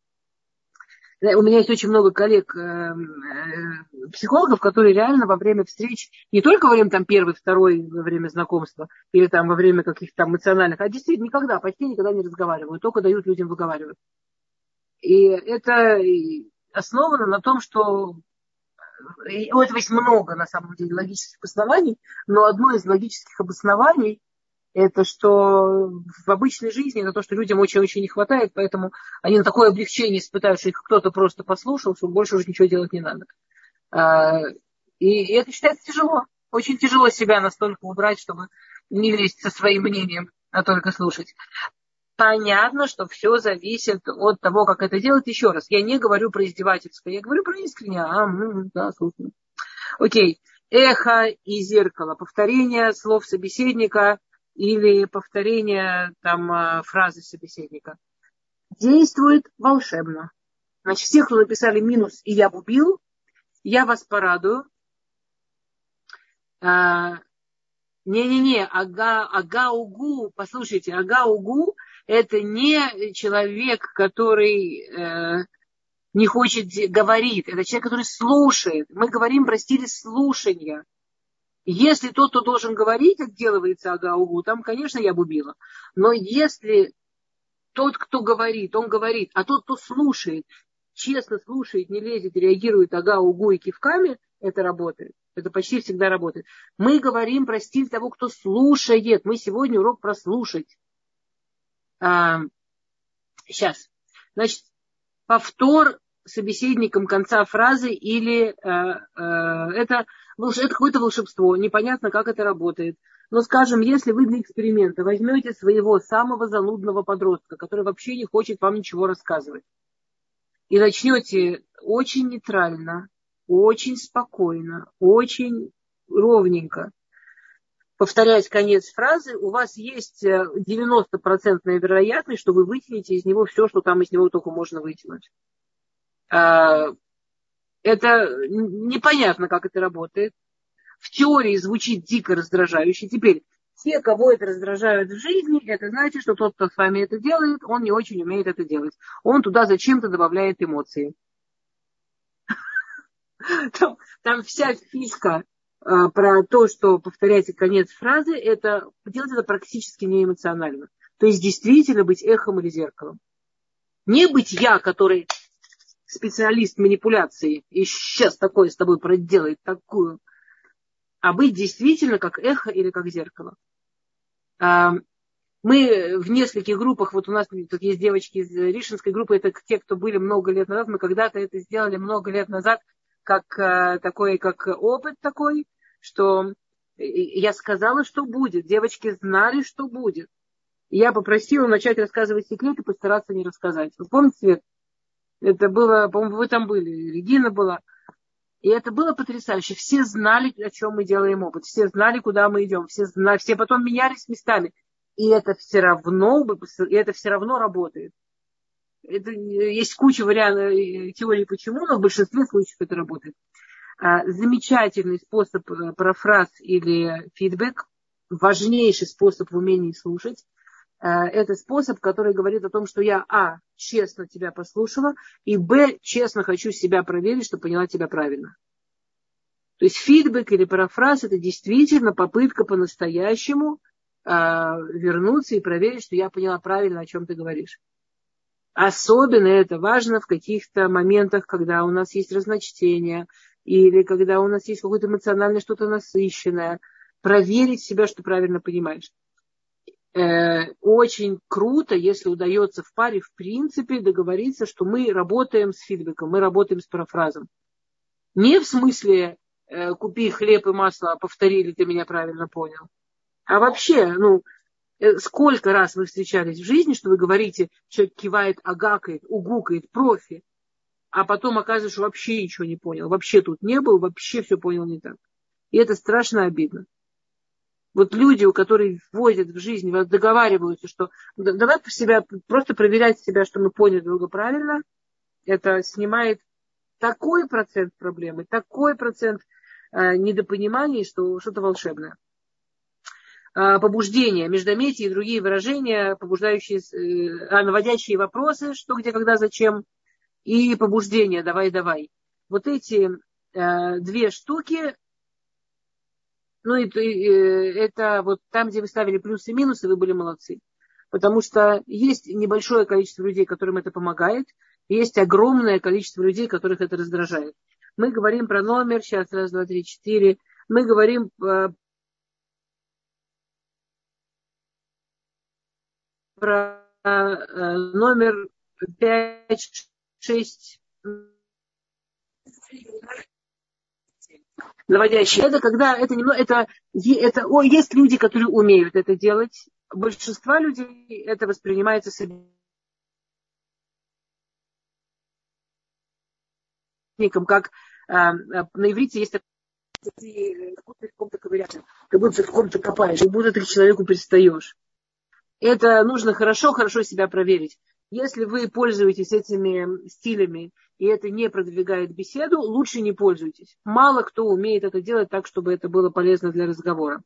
у меня есть очень много коллег, э, э, психологов, которые реально во время встреч, не только во время там, первой, второй, во время знакомства, или там во время каких-то там эмоциональных, а действительно никогда, почти никогда не разговаривают, только дают людям выговаривать. И это основано на том, что у этого есть много, на самом деле, логических обоснований, но одно из логических обоснований – это что в обычной жизни это то, что людям очень-очень не хватает, поэтому они на такое облегчение испытают, что их кто-то просто послушал, что больше уже ничего делать не надо. А, и это считается тяжело. Очень тяжело себя настолько убрать, чтобы не лезть со своим мнением, а только слушать. Понятно, что все зависит от того, как это делать. Еще раз, я не говорю про издевательство, я говорю про искреннее. А, ну, да, слушаю. Окей. Эхо и зеркало. Повторение слов собеседника – или повторение там а, фразы собеседника. Действует волшебно. Значит, все, кто написали минус и я убил, я вас порадую. А, не-не-не, ага, ага-угу, послушайте, ага-угу – это не человек, который э, не хочет говорить, это человек, который слушает. Мы говорим про стиль слушания. Если тот, кто должен говорить, отделывается Агаугу, там, конечно, я бы убила. Но если тот, кто говорит, он говорит, а тот, кто слушает, честно слушает, не лезет, реагирует Агаугу и кивками, это работает. Это почти всегда работает. Мы говорим про стиль того, кто слушает. Мы сегодня урок про слушать. А, сейчас. Значит, повтор собеседником конца фразы или э, э, это, это какое-то волшебство, непонятно, как это работает. Но, скажем, если вы для эксперимента возьмете своего самого занудного подростка, который вообще не хочет вам ничего рассказывать, и начнете очень нейтрально, очень спокойно, очень ровненько повторять конец фразы, у вас есть 90% вероятность, что вы вытянете из него все, что там из него только можно вытянуть. Это непонятно, как это работает. В теории звучит дико раздражающе. Теперь, те, кого это раздражает в жизни, это значит, что тот, кто с вами это делает, он не очень умеет это делать. Он туда зачем-то добавляет эмоции. Там, там вся фишка а, про то, что повторяйте конец фразы, это делать это практически не эмоционально. То есть действительно быть эхом или зеркалом. Не быть я, который специалист манипуляции и сейчас такое с тобой проделает, такую. А быть действительно как эхо или как зеркало. А, мы в нескольких группах, вот у нас тут есть девочки из Ришинской группы, это те, кто были много лет назад, мы когда-то это сделали много лет назад, как а, такой, как опыт такой, что я сказала, что будет. Девочки знали, что будет. Я попросила начать рассказывать секреты, постараться не рассказать. Вы помните, Свет? Это было, по-моему, вы там были, Регина была. И это было потрясающе. Все знали, о чем мы делаем опыт. Все знали, куда мы идем. Все, знали, все потом менялись местами. И это все равно, и это все равно работает. Это, есть куча вариантов, э, теорий почему, но в большинстве случаев это работает. А, замечательный способ э, парафраз или фидбэк, важнейший способ в умении слушать. Э, это способ, который говорит о том, что я, а, честно тебя послушала, и, б, честно хочу себя проверить, чтобы поняла тебя правильно. То есть фидбэк или парафраз – это действительно попытка по-настоящему э, вернуться и проверить, что я поняла правильно, о чем ты говоришь. Особенно это важно в каких-то моментах, когда у нас есть разночтение, или когда у нас есть какое-то эмоциональное что-то насыщенное. Проверить себя, что правильно понимаешь. Э, очень круто, если удается в паре, в принципе, договориться, что мы работаем с фидбэком, мы работаем с парафразом. Не в смысле э, купи хлеб и масло, а повторили, ты меня правильно понял. А вообще, ну, э, сколько раз вы встречались в жизни, что вы говорите, человек кивает, агакает, угукает, профи, а потом оказывается, что вообще ничего не понял, вообще тут не был, вообще все понял не так. И это страшно обидно. Вот люди, у которых вводят в жизнь, договариваются, что давай себя, просто проверять себя, что мы поняли друга правильно, это снимает такой процент проблемы, такой процент э, недопониманий, что что-то волшебное. Э, побуждение, междометие и другие выражения, побуждающие, э, наводящие вопросы, что, где, когда, зачем, и побуждение, давай, давай. Вот эти э, две штуки ну, и, и, это вот там, где вы ставили плюсы и минусы, вы были молодцы. Потому что есть небольшое количество людей, которым это помогает, есть огромное количество людей, которых это раздражает. Мы говорим про номер, сейчас раз, два, три, четыре. Мы говорим э, про э, номер пять, шесть наводящие. Это когда это немного, это, это о, есть люди, которые умеют это делать. Большинство людей это воспринимается собеседником, как э, на иврите есть каком-то ковыряте, как будто в каком-то копаешь, как будто ты к человеку пристаешь. Это нужно хорошо-хорошо себя проверить. Если вы пользуетесь этими стилями и это не продвигает беседу, лучше не пользуйтесь. Мало кто умеет это делать так, чтобы это было полезно для разговора.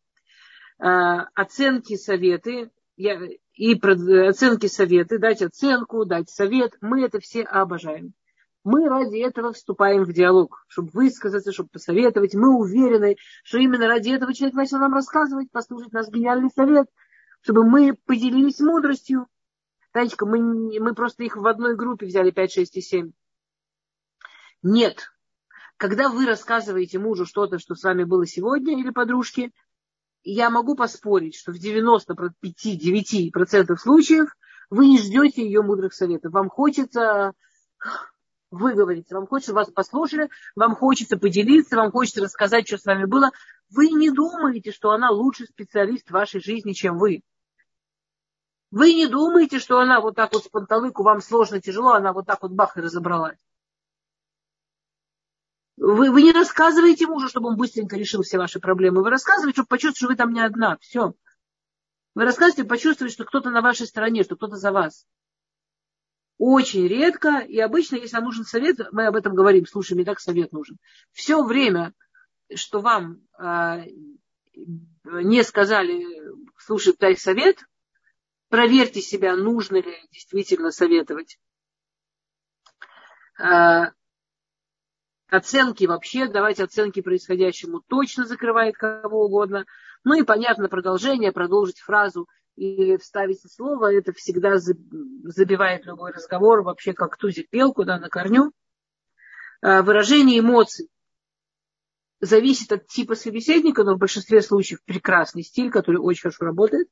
А, оценки, советы я, и оценки, советы, дать оценку, дать совет, мы это все обожаем. Мы ради этого вступаем в диалог, чтобы высказаться, чтобы посоветовать. Мы уверены, что именно ради этого человек начал нам рассказывать, послушать наш гениальный совет, чтобы мы поделились мудростью. Танечка, мы, мы просто их в одной группе взяли 5, 6 и 7. Нет. Когда вы рассказываете мужу что-то, что с вами было сегодня или подружке, я могу поспорить, что в 95-9% случаев вы не ждете ее мудрых советов. Вам хочется выговориться, вам хочется вас послушали, вам хочется поделиться, вам хочется рассказать, что с вами было. Вы не думаете, что она лучший специалист в вашей жизни, чем вы. Вы не думаете, что она вот так вот с панталыку, вам сложно, тяжело, она вот так вот бах и разобралась. Вы, вы не рассказываете мужу, чтобы он быстренько решил все ваши проблемы. Вы рассказываете, чтобы почувствовать, что вы там не одна. Все. Вы рассказываете, почувствовать, что кто-то на вашей стороне, что кто-то за вас. Очень редко, и обычно, если вам нужен совет, мы об этом говорим, слушай, мне так совет нужен. Все время, что вам э, не сказали, слушай, дай совет, проверьте себя, нужно ли действительно советовать. Оценки вообще, давать оценки происходящему точно закрывает кого угодно. Ну и, понятно, продолжение, продолжить фразу и вставить слово, это всегда забивает любой разговор, вообще как тузик пел, куда на корню. А, выражение эмоций зависит от типа собеседника, но в большинстве случаев прекрасный стиль, который очень хорошо работает.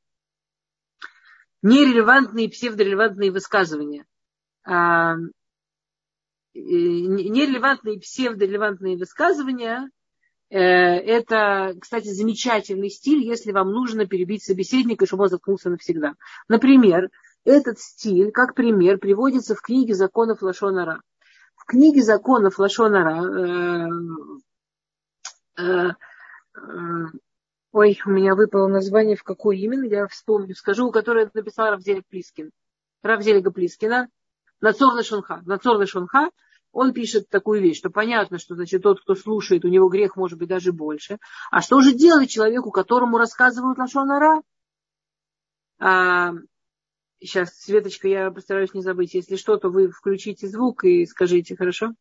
Нерелевантные и псевдорелевантные высказывания. Нерелевантные, псевдорелевантные высказывания э, это, кстати, замечательный стиль, если вам нужно перебить собеседника, чтобы он заткнулся навсегда. Например, этот стиль, как пример, приводится в книге законов Лашонара. В книге законов Лашонара э, э, ой, у меня выпало название, в какое именно, я вспомню, скажу, которое написал Равзелик Плискин. Равзелига Плискина. Нацор Лешонха. Нацор Лешонха он пишет такую вещь, что понятно, что значит, тот, кто слушает, у него грех может быть даже больше. А что же делать человеку, которому рассказывают Лашонара? А, сейчас, Светочка, я постараюсь не забыть. Если что, то вы включите звук и скажите, хорошо?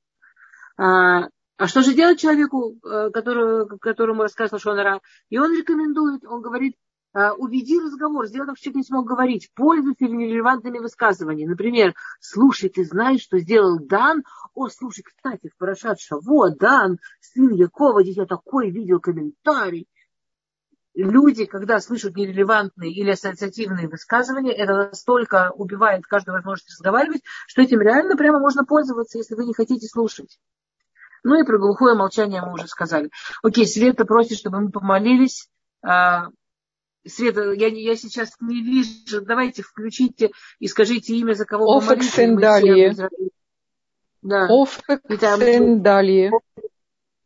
А, а что же делать человеку, э, который, которому рассказывал Шонара? И он рекомендует, он говорит, уведи разговор, сделай так, что не смог говорить. Пользуйся нерелевантными высказываниями. Например, слушай, ты знаешь, что сделал Дан? О, слушай, кстати, в Парашат Шаво, Дан, сын Якова, я такой видел комментарий. Люди, когда слышат нерелевантные или ассоциативные высказывания, это настолько убивает каждую возможность разговаривать, что этим реально прямо можно пользоваться, если вы не хотите слушать. Ну и про глухое молчание мы уже сказали. Окей, Света просит, чтобы мы помолились а, Света, я, я сейчас не вижу. Давайте включите и скажите имя, за кого Офек вы молитесь. Да. Офек Сендалия.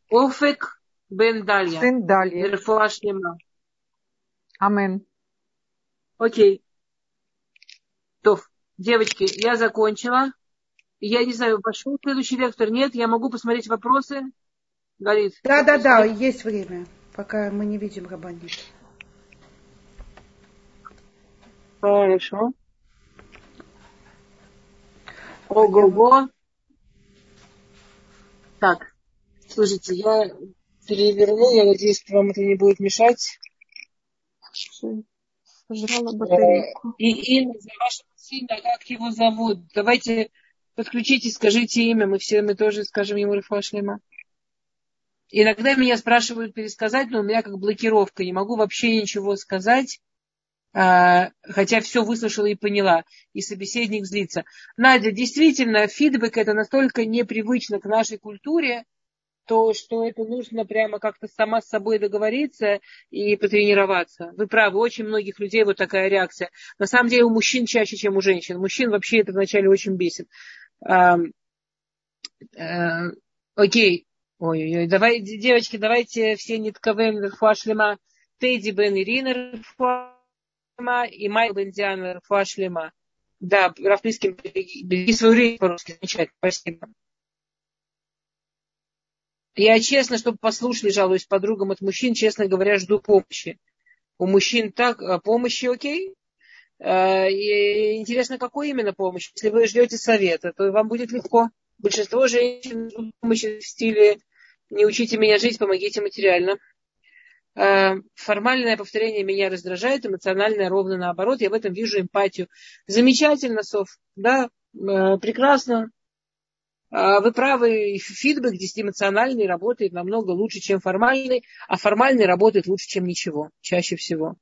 Офек Бен Далья. Сендалия. Рефуа шлема. Амен. Окей. То, девочки, я закончила. Я не знаю, пошел следующий лектор, нет, я могу посмотреть вопросы. Галит. Да, да, да, есть время, пока мы не видим Рабанит. Хорошо. Ого-го. Так, слушайте, я переверну, я надеюсь, вам это не будет мешать. Сожрала батарейку. И Инна, за вашего сына, как его зовут? Давайте подключитесь, скажите имя, мы все мы тоже скажем ему Рафашлема. Иногда меня спрашивают пересказать, но у меня как блокировка, не могу вообще ничего сказать. А, хотя все выслушала и поняла, и собеседник злится. Надя, действительно, фидбэк это настолько непривычно к нашей культуре, то, что это нужно прямо как-то сама с собой договориться и потренироваться. Вы правы, очень многих людей вот такая реакция. На самом деле у мужчин чаще, чем у женщин. Мужчин вообще это вначале очень бесит. А, окей. Ой-ой-ой, давай, девочки, давайте все нитковым фуашлема Тедди Бен Ирина и Майк Бендиан Фуашлема. Да, Рафлискин, бери свою речь по-русски, замечательно, спасибо. Я честно, чтобы послушали, жалуюсь подругам от мужчин, честно говоря, жду помощи. У мужчин так, а, помощи окей. А, и интересно, какой именно помощь? Если вы ждете совета, то вам будет легко. Большинство женщин ждут помощи в стиле «не учите меня жить, помогите материально». А, формальное повторение меня раздражает, эмоциональное ровно наоборот. Я в этом вижу эмпатию. Замечательно, Сов. Да, прекрасно. А, вы правы, фидбэк здесь эмоциональный работает намного лучше, чем формальный, а формальный работает лучше, чем ничего, чаще всего.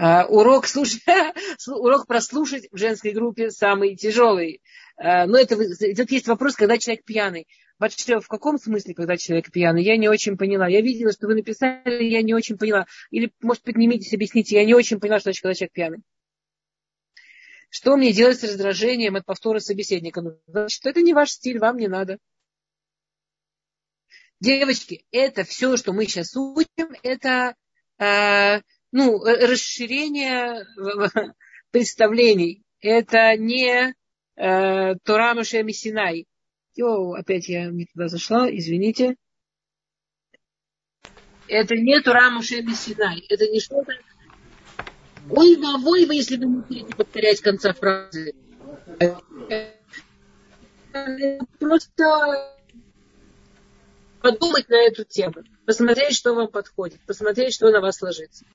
Uh, урок, слуш... урок прослушать в женской группе самый тяжелый. Uh, но это, тут есть вопрос, когда человек пьяный. Батшлев, в каком смысле, когда человек пьяный? Я не очень поняла. Я видела, что вы написали, я не очень поняла. Или, может, поднимитесь, объясните. Я не очень поняла, что значит, когда человек пьяный. Что мне делать с раздражением от повтора собеседника? Ну, значит, это не ваш стиль, вам не надо. Девочки, это все, что мы сейчас учим, это э, ну, расширение представлений. Это не э, Тора Маше Синай. Йо, опять я не туда зашла, извините. Это не Тора Маше Синай. Это не что-то Ой, вовой вы, если вы не будете повторять конца фразы. Просто подумать на эту тему, посмотреть, что вам подходит, посмотреть, что на вас ложится.